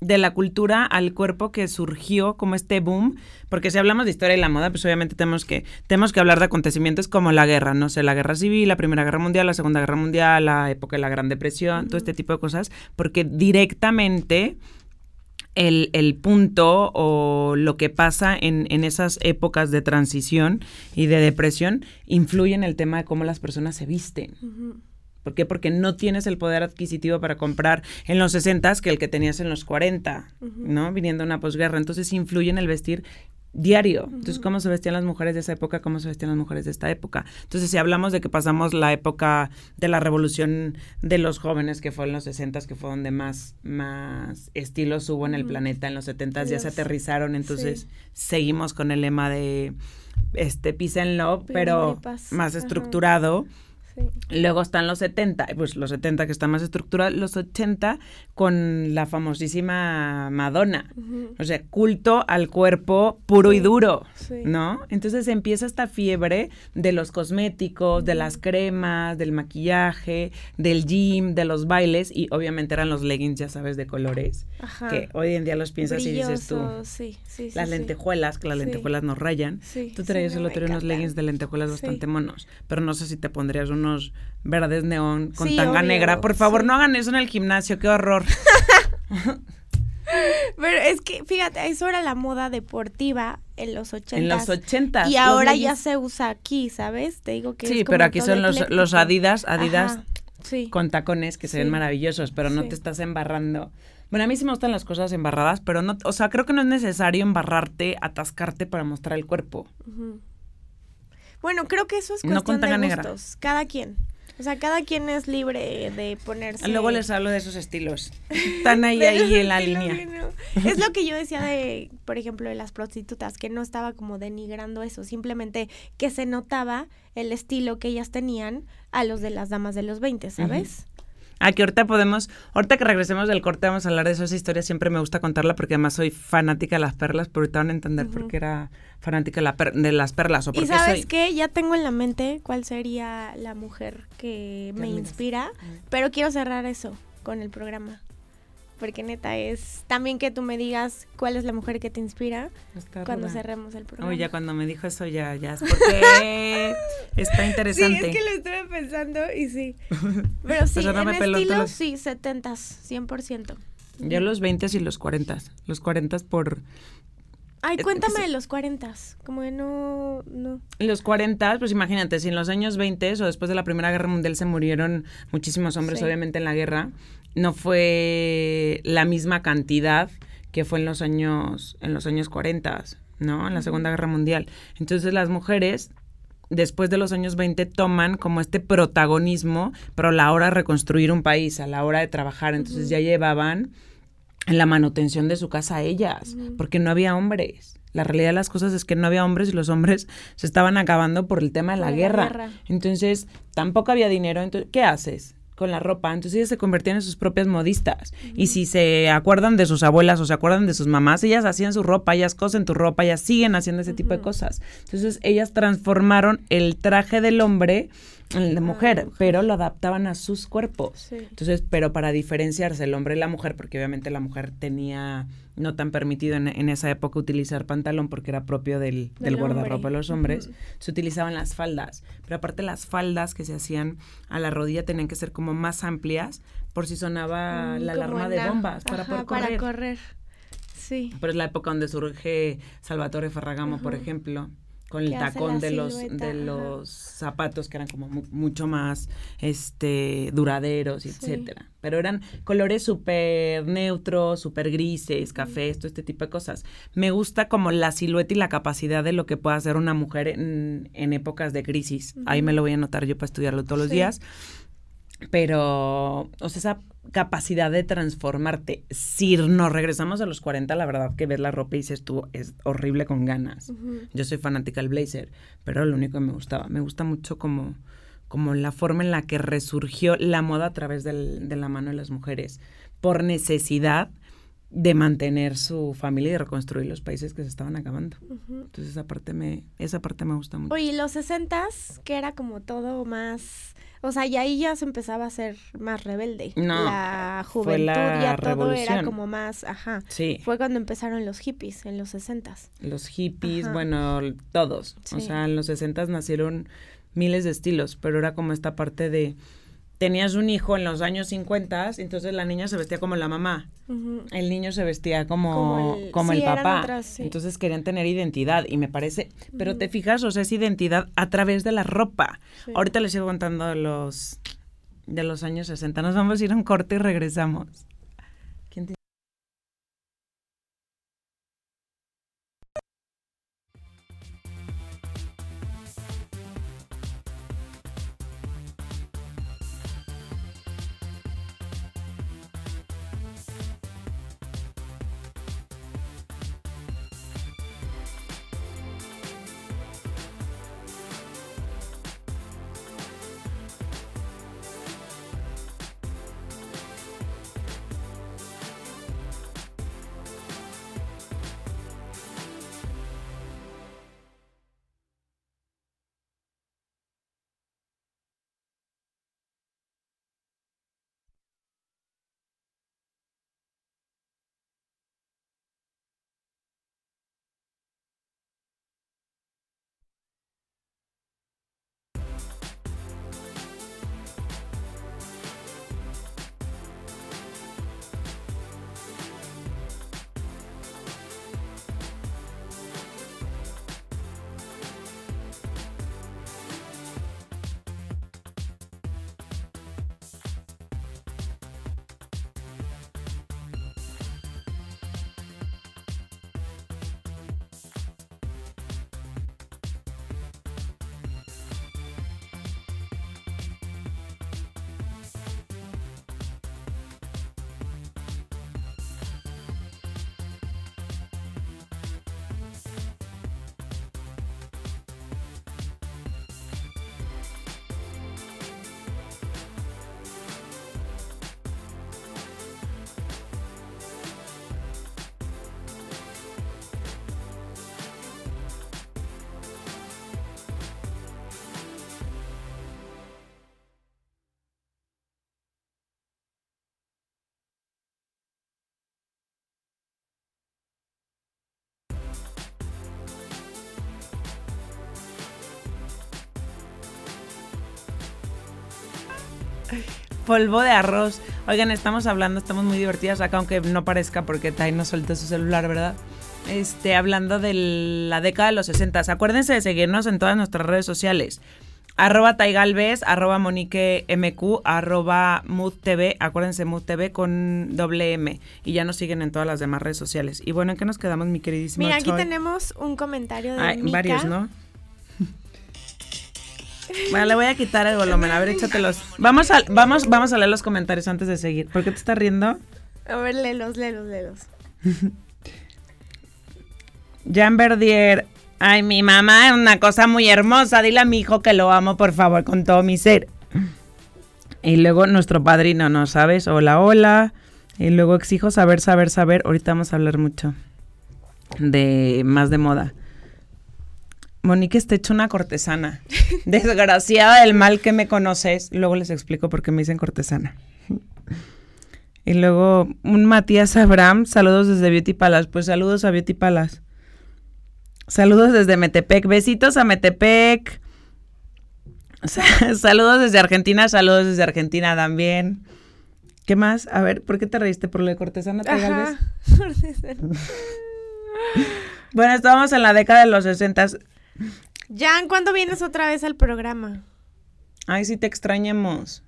Speaker 1: de la cultura al cuerpo que surgió como este boom, porque si hablamos de historia y la moda, pues obviamente tenemos que, tenemos que hablar de acontecimientos como la guerra, no sé, la guerra civil, la Primera Guerra Mundial, la Segunda Guerra Mundial, la época de la Gran Depresión, todo este tipo de cosas, porque directamente el, el punto o lo que pasa en, en esas épocas de transición y de depresión influye en el tema de cómo las personas se visten. ¿Por qué? Porque no tienes el poder adquisitivo para comprar en los 60 que el que tenías en los 40,
Speaker 2: Ujú.
Speaker 1: ¿no? Viniendo una posguerra. Entonces influye en el vestir diario. Entonces, ¿cómo se vestían las mujeres de esa época? ¿Cómo se vestían las mujeres de esta época? Entonces, si hablamos de que pasamos la época de la revolución de los jóvenes, que fue en los 60 que fue donde más, más estilos hubo en el planeta, en los 70 ya se aterrizaron, entonces
Speaker 2: Sí.
Speaker 1: seguimos con el lema de este peace and love,
Speaker 2: Peace,
Speaker 1: pero más
Speaker 2: Ajá.
Speaker 1: estructurado.
Speaker 2: Sí.
Speaker 1: Luego están los 70, pues los 70 que están más estructurados, los 80 con la famosísima Madonna.
Speaker 2: Ujú.
Speaker 1: O sea, culto al cuerpo puro y
Speaker 2: Sí,
Speaker 1: duro,
Speaker 2: sí.
Speaker 1: ¿no? Entonces empieza esta fiebre de los cosméticos, de las cremas, del maquillaje, del gym, de los bailes y obviamente eran los leggings, ya sabes, de colores,
Speaker 2: Ajá.
Speaker 1: que hoy en día los piensas y dices tú,
Speaker 2: sí,
Speaker 1: las lentejuelas, que las lentejuelas nos rayan. Tú traías el otro unos leggings de lentejuelas bastante monos, pero no sé si te pondrías unos verdes neón con
Speaker 2: Sí,
Speaker 1: tanga
Speaker 2: obvio,
Speaker 1: negra. Por favor,
Speaker 2: sí.
Speaker 1: no hagan eso en el gimnasio, qué horror. [LAUGHS]
Speaker 2: Pero es que, fíjate, eso era la moda deportiva en los ochentas.
Speaker 1: en los ochentas.
Speaker 2: Y
Speaker 1: los
Speaker 2: ahora ya se usa aquí, ¿sabes? Te digo que
Speaker 1: Sí,
Speaker 2: es como
Speaker 1: pero aquí son los, los Adidas, Adidas
Speaker 2: Ajá, Sí.
Speaker 1: con tacones que se ven maravillosos, pero no te estás embarrando. Bueno, a mí sí me gustan las cosas embarradas, pero no, o sea, creo que no es necesario embarrarte, atascarte para mostrar el cuerpo.
Speaker 2: Ujú. Bueno, creo que eso es
Speaker 1: No
Speaker 2: cuestión
Speaker 1: tanga
Speaker 2: de
Speaker 1: negra.
Speaker 2: gustos. Cada quien. O sea, cada quien es libre de ponerse.
Speaker 1: Luego les hablo de esos estilos. [LAUGHS] Están ahí, ahí en la línea.
Speaker 2: no. Es lo que yo decía de, por ejemplo, de las prostitutas, que no estaba como denigrando eso, simplemente que se notaba el estilo que ellas tenían a los de las damas de los 20, ¿sabes?
Speaker 1: Ah, que ahorita podemos, ahorita que regresemos del corte vamos a hablar de eso, esa historia siempre me gusta contarla porque además soy fanática de las perlas, pero ahorita van a entender por
Speaker 2: Ujú.
Speaker 1: qué era fanática de, la per- de las perlas o por
Speaker 2: Y
Speaker 1: qué
Speaker 2: sabes
Speaker 1: soy...
Speaker 2: qué, ya tengo en la mente cuál sería la mujer que me inspira, pero quiero cerrar eso con el programa. Porque neta es también que tú me digas cuál es la mujer que te inspira
Speaker 1: Está
Speaker 2: cuando
Speaker 1: ruda.
Speaker 2: cerremos el programa.
Speaker 1: Ya cuando me dijo eso ya, ya es porque [LAUGHS] está
Speaker 2: Sí,
Speaker 1: interesante.
Speaker 2: es que lo estuve pensando y sí. [LAUGHS] Pero sí,
Speaker 1: O sea, no me
Speaker 2: en estilo,
Speaker 1: todos.
Speaker 2: sí, setentas, 100%.
Speaker 1: Yo los 20 y los 40, los 40 por
Speaker 2: Ay,
Speaker 1: Eh,
Speaker 2: cuéntame de los 40, como que no, no.
Speaker 1: Los 40, pues imagínate, si en los años 20 o después de la Primera Guerra Mundial se murieron muchísimos hombres,
Speaker 2: Sí.
Speaker 1: obviamente en la guerra, no fue la misma cantidad que fue en los años en los años 40, ¿no? En la Segunda Guerra Mundial. Entonces las mujeres después de los años 20 toman como este protagonismo, pero a la hora de reconstruir un país, a la hora de trabajar, entonces ya llevaban en la manutención de su casa a ellas, porque no había hombres. La realidad de las cosas es que no había hombres y los hombres se estaban acabando por el tema de la, guerra.
Speaker 2: guerra.
Speaker 1: Entonces, tampoco había dinero. Entonces, ¿qué haces? Con la ropa, entonces ellas se convertían en sus propias modistas. Y si se acuerdan de sus abuelas o se acuerdan de sus mamás, ellas hacían su ropa, ellas cosen tu ropa, ellas siguen haciendo ese tipo de cosas. Entonces ellas transformaron el traje del hombre de mujer, pero lo adaptaban a sus cuerpos.
Speaker 2: Sí.
Speaker 1: Entonces, pero para diferenciarse el hombre y la mujer, porque obviamente la mujer tenía no tan permitido en, en esa época utilizar pantalón porque era propio del, del,
Speaker 2: Del
Speaker 1: guardarropa de los hombres,
Speaker 2: Ujú.
Speaker 1: se utilizaban las faldas. Pero aparte las faldas que se hacían a la rodilla tenían que ser como más amplias por si sonaba
Speaker 2: Mm,
Speaker 1: la alarma de bombas para
Speaker 2: ajá,
Speaker 1: poder correr.
Speaker 2: Para correr. Sí.
Speaker 1: Pero es la época donde surge Salvatore Ferragamo, por
Speaker 2: Ajá.
Speaker 1: ejemplo, con el tacón de los
Speaker 2: silueta,
Speaker 1: de
Speaker 2: ajá.
Speaker 1: los zapatos que eran como mu- mucho más este duraderos,
Speaker 2: Sí.
Speaker 1: etcétera. Pero eran colores súper neutros, súper grises, cafés, todo este tipo de cosas. Me gusta como la silueta y la capacidad de lo que puede hacer una mujer en, en épocas de crisis. Ahí me lo voy a anotar yo para estudiarlo todos los
Speaker 2: Sí.
Speaker 1: días pero, o sea, esa capacidad de transformarte. Si nos regresamos a los 40, la verdad que ves la ropa y dices tú, es horrible con ganas. Yo soy fanática del blazer, pero lo único que me gustaba. Me gusta mucho como, como la forma en la que resurgió la moda a través del- de la mano de las mujeres, por necesidad de mantener su familia y de reconstruir los países que se estaban acabando. Entonces esa parte me, esa parte me gusta mucho.
Speaker 2: Oye, los sesentas, que era como todo más, o sea, y ahí ya se empezaba a ser más rebelde.
Speaker 1: No,
Speaker 2: la
Speaker 1: fue
Speaker 2: juventud
Speaker 1: la
Speaker 2: ya todo era como más, ajá.
Speaker 1: Sí.
Speaker 2: Fue cuando empezaron los hippies en los sesentas.
Speaker 1: los hippies,
Speaker 2: Ajá.
Speaker 1: bueno, todos. O
Speaker 2: Sí.
Speaker 1: sea, en los 60 nacieron miles de estilos, pero era como esta parte de tenías un hijo en los años 50, entonces la niña se vestía como la mamá, el niño se vestía como
Speaker 2: Como el- sí,
Speaker 1: papá.
Speaker 2: otras, sí.
Speaker 1: Entonces querían tener identidad y me parece, pero te fijas, o sea, es identidad a través de la ropa.
Speaker 2: Sí.
Speaker 1: Ahorita les sigo contando los de los años 60. Nos vamos a ir a un corte y regresamos. Polvo de arroz. Oigan, estamos hablando, estamos muy divertidas acá, aunque no parezca porque Tai no suelta su celular, ¿verdad? este, hablando de la década de los 60. Acuérdense de seguirnos en todas nuestras redes sociales. Arroba Taigalvez, arroba Monique MQ, arroba Mood TV, acuérdense Mood TV con doble M. Y ya nos siguen en todas las demás redes sociales. Y bueno, ¿en qué nos quedamos, mi queridísima
Speaker 2: Mira, aquí
Speaker 1: Choy?
Speaker 2: tenemos un comentario de
Speaker 1: Ay,
Speaker 2: Mika.
Speaker 1: varios, ¿no? Bueno, le voy a quitar el volumen. A ver, échatelos. Vamos a, vamos, vamos a leer los comentarios antes de seguir. ¿Por qué te estás riendo?
Speaker 2: A ver, léelos, léelos, léelos. [LAUGHS]
Speaker 1: Jan Verdier. Ay, mi mamá es una cosa muy hermosa. Dile a mi hijo que lo amo, por favor, con todo mi ser. Y luego nuestro padrino, ¿no sabes? Hola, hola. Y luego exijo saber, saber, saber. Ahorita vamos a hablar mucho de más de moda. Monique está hecho una cortesana. [LAUGHS] Desgraciada del mal que me conoces. Luego les explico por qué me dicen cortesana. Y luego un Matías Abraham, saludos desde Beauty Palace. Pues saludos a Beauty Palace. Saludos desde Metepec. Besitos a Metepec. Sa- [LAUGHS] Saludos desde Argentina, saludos desde Argentina también. ¿Qué más? A ver, ¿por qué te reíste por lo de cortesana?
Speaker 2: Ajá. [LAUGHS]
Speaker 1: Bueno, estábamos en la década de los 60.
Speaker 2: Jan, ¿cuándo vienes otra vez al programa?
Speaker 1: Ay, sí te extrañemos.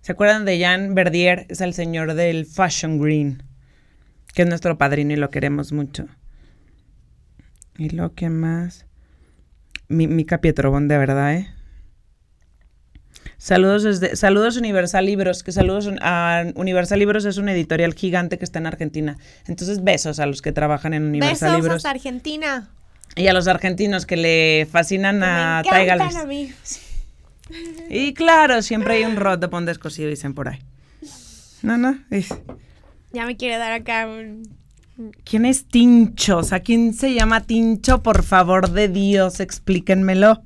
Speaker 1: ¿Se acuerdan de Jan Verdier? Es el señor del Fashion Green, que es nuestro padrino y lo queremos mucho. ¿Y lo que más? Mi, Mica Pietrobón, de verdad, ¿eh? Saludos desde, saludos Universal Libros, que saludos a Universal Libros es una editorial gigante que está en Argentina. Entonces, besos a los que trabajan en Universal
Speaker 2: Besos
Speaker 1: Libros
Speaker 2: hasta Argentina.
Speaker 1: Y a los argentinos que le fascinan a
Speaker 2: me
Speaker 1: Tai
Speaker 2: encantan
Speaker 1: Galvez.
Speaker 2: a mí.
Speaker 1: Y claro, siempre hay un rot de pon descosido, dicen por ahí. No, no. es-
Speaker 2: Ya me quiere dar acá un...
Speaker 1: ¿Quién es Tincho? O sea, ¿quién se llama Tincho? Por favor de Dios, explíquenmelo.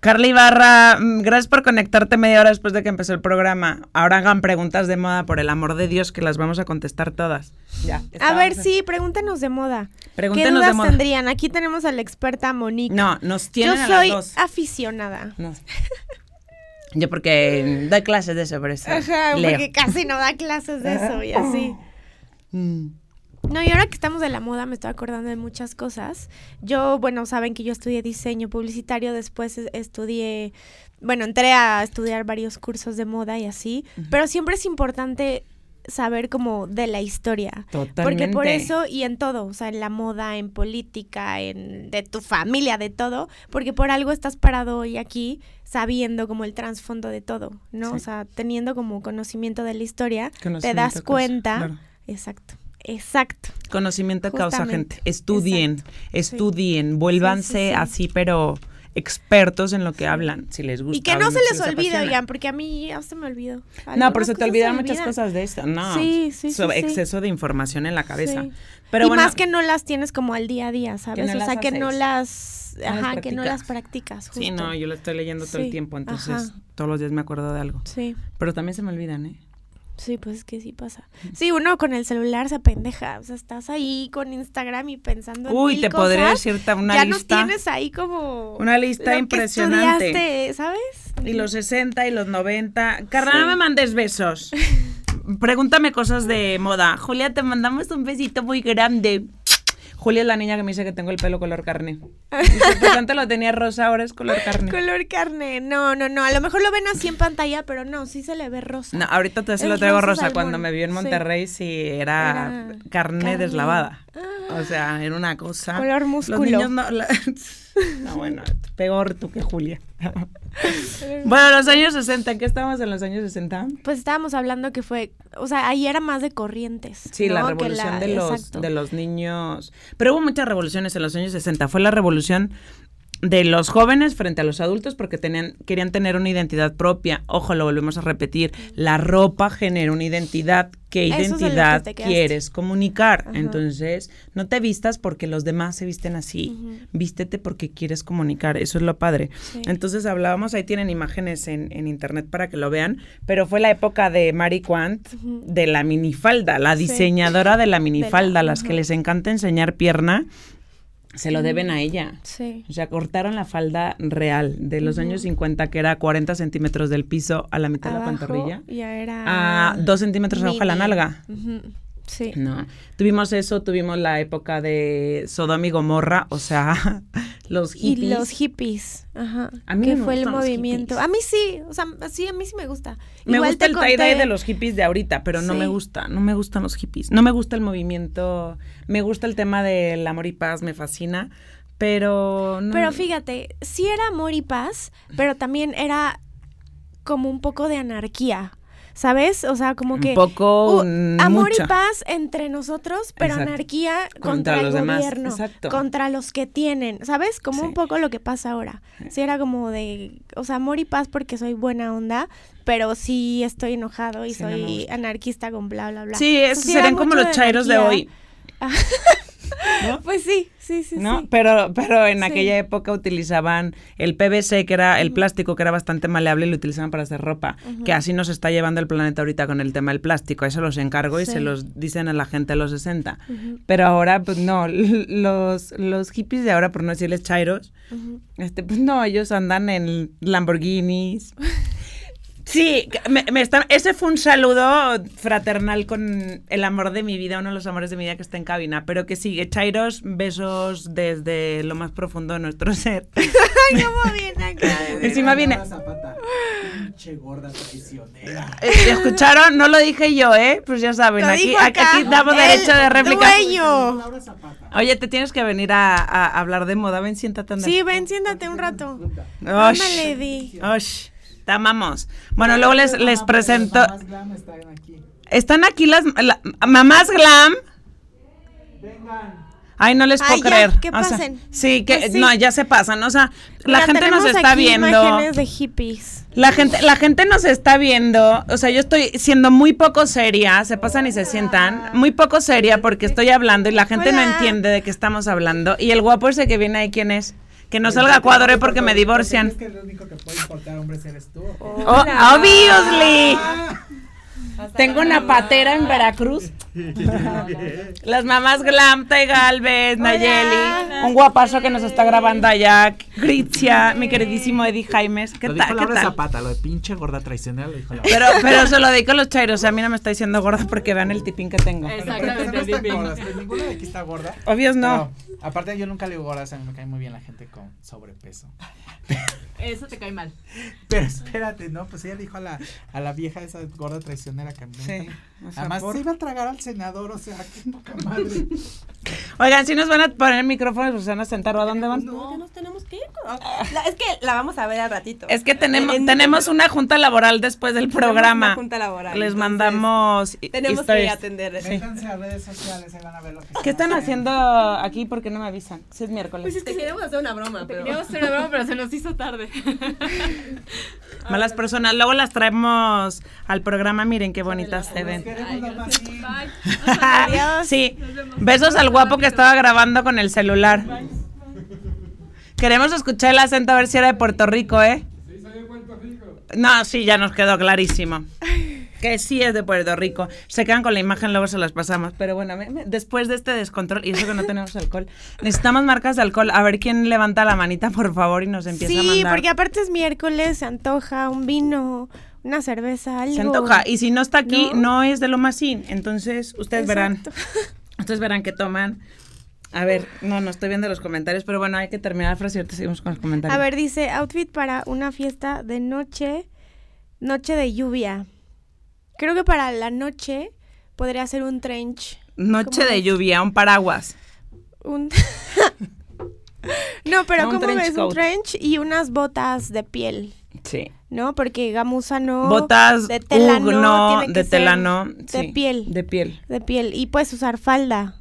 Speaker 1: Carla Ibarra, mm, gracias por conectarte media hora después de que empezó el programa. Ahora hagan preguntas de moda, por el amor de Dios, que las vamos a contestar todas. Ya.
Speaker 2: A ver, sí, pregúntenos de moda. ¿Qué
Speaker 1: Pregúntenos
Speaker 2: dudas
Speaker 1: de moda.
Speaker 2: tendrían? Aquí tenemos a la experta Monique.
Speaker 1: No, nos tienen
Speaker 2: Yo
Speaker 1: a
Speaker 2: soy
Speaker 1: dos.
Speaker 2: aficionada.
Speaker 1: No. Yo porque doy clases de eso, por eso
Speaker 2: Ajá,
Speaker 1: leo.
Speaker 2: porque casi no da clases de eso y así.
Speaker 1: Mm.
Speaker 2: No, y ahora que estamos de la moda me estoy acordando de muchas cosas. Yo, bueno, saben que yo estudié diseño publicitario, después es- estudié, bueno, entré a estudiar varios cursos de moda y así, pero siempre es importante saber como de la historia. Porque por
Speaker 1: Totalmente.
Speaker 2: eso y en todo, o sea, en la moda, en política, en de tu familia, de todo, porque por algo estás parado hoy aquí sabiendo como el trasfondo de todo, ¿no?
Speaker 1: Sí.
Speaker 2: O sea, teniendo como conocimiento de la historia, te das
Speaker 1: causa,
Speaker 2: cuenta.
Speaker 1: claro.
Speaker 2: Exacto. Exacto.
Speaker 1: Conocimiento causa
Speaker 2: Justamente,
Speaker 1: gente. Estudien,
Speaker 2: exacto.
Speaker 1: estudien, vuélvanse
Speaker 2: sí.
Speaker 1: así, pero expertos en lo que hablan, si les gusta.
Speaker 2: Y que no se les
Speaker 1: si
Speaker 2: olvide, oigan, porque a mí ya se me olvidó.
Speaker 1: No, pero se te olvidan muchas
Speaker 2: olvidan.
Speaker 1: cosas de esto, no.
Speaker 2: Sí, sí, sí,
Speaker 1: exceso de información en la cabeza.
Speaker 2: Sí.
Speaker 1: Pero
Speaker 2: y
Speaker 1: bueno,
Speaker 2: más que no las tienes como al día a día, ¿sabes?
Speaker 1: no
Speaker 2: o sea, que no las,
Speaker 1: No las
Speaker 2: ajá, que no las
Speaker 1: practicas. Sí, no, yo lo estoy leyendo todo el tiempo, entonces
Speaker 2: ajá.
Speaker 1: todos los días me acuerdo de algo.
Speaker 2: Sí,
Speaker 1: Pero también se me olvidan, ¿eh?
Speaker 2: Sí, pues es que sí pasa. Sí, uno con el celular se pendeja, o sea, estás ahí con Instagram y pensando en
Speaker 1: Uy,
Speaker 2: mil
Speaker 1: te podría
Speaker 2: cosas,
Speaker 1: decir ta- una
Speaker 2: ya
Speaker 1: lista.
Speaker 2: no tienes ahí como
Speaker 1: Una lista
Speaker 2: lo que
Speaker 1: impresionante.
Speaker 2: estudiaste, ¿sabes?
Speaker 1: Y los 60 y los 90. Carla,
Speaker 2: Sí.
Speaker 1: no me mandes besos. [LAUGHS] Pregúntame cosas de moda. Julia, te mandamos un besito muy grande. Julia es la niña que me dice que tengo el pelo color carne. [LAUGHS] Pues antes lo tenía rosa, ahora es color carne.
Speaker 2: Color carne. No, no, no. A lo mejor lo ven así en pantalla, pero no, sí se le ve rosa.
Speaker 1: No, ahorita te se lo traigo
Speaker 2: rosa
Speaker 1: Cuando me vio en. Monterrey, sí, era,
Speaker 2: Era
Speaker 1: carne,
Speaker 2: carne.
Speaker 1: deslavada.
Speaker 2: Ah.
Speaker 1: O sea, era una cosa.
Speaker 2: Color
Speaker 1: Los
Speaker 2: músculo.
Speaker 1: niños no. la- [LAUGHS] no, bueno, peor tú que Julia. [LAUGHS] bueno, los años 60, ¿qué estábamos en los años 60?
Speaker 2: Pues estábamos hablando que fue, o sea, ahí era más de corrientes.
Speaker 1: Sí, la revolución
Speaker 2: la-
Speaker 1: de, los,
Speaker 2: exacto.
Speaker 1: de los niños. Pero hubo muchas revoluciones en los años 60. Fue la revolución de los jóvenes frente a los adultos porque tenían, querían tener una identidad propia. Ojo, lo volvemos a repetir. La ropa genera una identidad. ¿Qué
Speaker 2: Eso de que
Speaker 1: identidad quieres comunicar?
Speaker 2: Ajá.
Speaker 1: Entonces, no te vistas porque los demás se visten así. Vístete porque quieres comunicar. Eso es lo padre.
Speaker 2: Sí.
Speaker 1: Entonces hablábamos, ahí tienen imágenes en, en internet para que lo vean, pero fue la época de Mary Quant, de la minifalda, la
Speaker 2: Sí.
Speaker 1: diseñadora de la minifalda, las que les encanta enseñar pierna, se lo deben a ella.
Speaker 2: Sí.
Speaker 1: O sea, cortaron la falda real de los años 50, que era 40 centímetros del piso a la mitad de la pantorrilla,
Speaker 2: Ya era.
Speaker 1: a 2 centímetros abajo de la nalga.
Speaker 2: Ujú. Sí.
Speaker 1: ¿no? Tuvimos eso, tuvimos la época de Sodoma y Gomorra, o sea, [LAUGHS] los
Speaker 2: Y
Speaker 1: hippies.
Speaker 2: los hippies, ajá.
Speaker 1: A mí
Speaker 2: que
Speaker 1: me
Speaker 2: fue el movimiento. A mí sí, o sea, sí, a mí sí me gusta.
Speaker 1: Me
Speaker 2: Igual
Speaker 1: gusta el tie-dye de los hippies de ahorita, pero no me gusta, no me gustan los hippies. No me gusta el movimiento, me gusta el tema del amor y paz, me fascina, pero no.
Speaker 2: Pero fíjate, sí era amor y paz, pero también era como un poco de anarquía. ¿Sabes? O sea, como
Speaker 1: Un
Speaker 2: que
Speaker 1: poco,
Speaker 2: uh,
Speaker 1: mm,
Speaker 2: amor
Speaker 1: mucha.
Speaker 2: y paz entre nosotros, pero
Speaker 1: Exacto.
Speaker 2: anarquía
Speaker 1: Contra
Speaker 2: contra,
Speaker 1: los
Speaker 2: el
Speaker 1: demás,
Speaker 2: gobierno,
Speaker 1: exacto.
Speaker 2: contra los que tienen, ¿sabes? Como
Speaker 1: Sí.
Speaker 2: un poco lo que pasa ahora. Sí era como de, o sea, amor y paz porque soy buena onda, pero sí estoy enojado y
Speaker 1: Sí,
Speaker 2: soy anarquista con bla bla bla.
Speaker 1: Sí, esos serían como los chairos de
Speaker 2: anarquía.
Speaker 1: hoy, [LAUGHS] [LAUGHS]
Speaker 2: Pues sí, sí, sí,
Speaker 1: ¿no?
Speaker 2: sí.
Speaker 1: Pero, pero en
Speaker 2: Sí.
Speaker 1: aquella época utilizaban el PVC, que era el plástico, que era bastante maleable, y lo utilizaban para hacer ropa. Que así nos está llevando el planeta ahorita con el tema del plástico. Eso los encargo y se los dicen a la gente de los 60.
Speaker 2: Ujú,
Speaker 1: Pero ahora, pues no, [LAUGHS] los, los hippies de ahora, por no decirles chairos, este, pues no, ellos andan en Lamborghinis. [LAUGHS] Sí, me, me está- ese fue un saludo fraternal con el amor de mi vida, uno de los amores de mi vida que está en cabina, pero que sigue, Chairos, besos desde lo más profundo de nuestro ser. [LAUGHS]
Speaker 2: Ay, cómo viene acá.
Speaker 1: Encima viene-
Speaker 3: pinche gorda traicionera.
Speaker 1: Eh, ¿Escucharon? No lo dije yo, ¿eh? Pues ya saben,
Speaker 2: Lo
Speaker 1: aquí,
Speaker 2: acá
Speaker 1: damos derecho de réplica.
Speaker 2: dueño.
Speaker 1: Oye, te tienes que venir a, a hablar de moda, ven, siéntate.
Speaker 2: Sí, ven, siéntate un rato.
Speaker 1: Osh. Osh, te amamos. Bueno, luego les, les presento.
Speaker 3: Mamás Glam están aquí.
Speaker 1: Están aquí las la- mamás glam.
Speaker 3: Vengan.
Speaker 1: Ay, no les puedo
Speaker 2: Ay, ya,
Speaker 1: creer.
Speaker 2: que
Speaker 1: O sea,
Speaker 2: pasen.
Speaker 1: sí, que
Speaker 2: Pues sí.
Speaker 1: no, ya se pasan. O sea, la
Speaker 2: Mira,
Speaker 1: gente nos
Speaker 2: tenemos
Speaker 1: está
Speaker 2: aquí
Speaker 1: viendo.
Speaker 2: imágenes de hippies.
Speaker 1: La gente, la gente nos está viendo. O sea, yo estoy siendo muy poco seria. Se pasan y se sientan. Muy poco seria porque estoy hablando y la gente no
Speaker 2: Hola.
Speaker 1: entiende de qué estamos hablando. Y el guapo ese que viene ahí, ¿quién es? Que no salga a cuadro, ¿eh? porque me divorcian.
Speaker 3: Es que el único que puede importar hombres eres tú.
Speaker 1: Oh, obviously. Tengo una patera en Veracruz. [LAUGHS] Las mamás Glam, Galvez, Nayeli, un guapazo que nos está grabando allá, Gritzia, mi queridísimo Eddie Jaimes. ¿Qué
Speaker 3: lo
Speaker 1: tal?
Speaker 3: dijo
Speaker 1: ¿Qué tal?
Speaker 3: Zapata, lo de pinche gorda traicionera lo dijo.
Speaker 1: Pero, pero se lo dedico a los chairos, a mí no me está diciendo gorda porque vean el tipín que tengo.
Speaker 3: Pero no
Speaker 4: Exactamente.
Speaker 3: ninguna de aquí está gorda.
Speaker 1: Obvios no.
Speaker 3: Pero, aparte yo nunca le digo gordas, a mí me cae muy bien la gente con sobrepeso.
Speaker 4: Eso te cae mal.
Speaker 3: Pero espérate, ¿no? Pues ella dijo a la, a la vieja esa gorda traicionera que
Speaker 1: Sí. o sea,
Speaker 3: Además
Speaker 1: por-
Speaker 3: se iba a tragar al senador, o sea, qué poca madre. [LAUGHS]
Speaker 1: Oigan, si nos van a poner micrófonos, pues se van a sentar, ¿o a dónde van?
Speaker 4: No, ya nos tenemos que ir. La- es que la vamos a ver al ratito.
Speaker 1: Es que tenemos,
Speaker 4: En-
Speaker 1: tenemos una junta laboral después del
Speaker 4: tenemos
Speaker 1: programa.
Speaker 4: una junta laboral,
Speaker 1: Les
Speaker 4: entonces,
Speaker 1: mandamos
Speaker 4: Tenemos que atender.
Speaker 3: Métanse a redes sociales, ahí van a ver lo que
Speaker 1: ¿Qué están haciendo aquí? Porque no me avisan. Si es miércoles.
Speaker 4: Pues es que queremos hacer una broma, pero... Queríamos hacer una broma, pero se nos hizo tarde. [LAUGHS]
Speaker 1: Malas personas. Luego las traemos al programa. Miren qué bonitas se ven.
Speaker 2: Adiós.
Speaker 1: Sí. Besos al guapo que estaba grabando con el celular. Queremos escuchar el acento a ver si era de Puerto Rico, ¿eh? Sí, soy de Puerto Rico. No, sí, ya nos quedó clarísimo. Que sí es de Puerto Rico. Se quedan con la imagen, luego se las pasamos. Pero bueno, me- me- después de este descontrol, y eso que no tenemos alcohol, necesitamos marcas de alcohol. A ver quién levanta la manita, por favor, y nos empieza a
Speaker 2: Sí,
Speaker 1: mandar.
Speaker 2: porque aparte es miércoles, se antoja un vino, una cerveza, algo.
Speaker 1: Se antoja. Y si no está aquí, no,
Speaker 2: ¿No?
Speaker 1: es de lo masín. Entonces, ustedes verán. [LAUGHS] Ustedes verán que toman. A ver, no, no estoy viendo los comentarios, pero bueno, hay que terminar la frase y ahorita seguimos con los comentarios.
Speaker 2: A ver, dice, outfit para una fiesta de noche, noche de lluvia. Creo que para la noche podría ser un trench.
Speaker 1: Noche
Speaker 2: ¿cómo
Speaker 1: de
Speaker 2: ves?
Speaker 1: lluvia, un paraguas.
Speaker 2: Un... [LAUGHS] no, pero
Speaker 1: No, un
Speaker 2: ¿cómo
Speaker 1: trench
Speaker 2: ves?
Speaker 1: coat.
Speaker 2: Un trench y unas botas de piel,
Speaker 1: Sí.
Speaker 2: ¿no? Porque gamuza no.
Speaker 1: Botas,
Speaker 2: de tela no,
Speaker 1: de tela no.
Speaker 2: De
Speaker 1: sí,
Speaker 2: piel.
Speaker 1: De piel.
Speaker 2: De piel. Y puedes usar falda.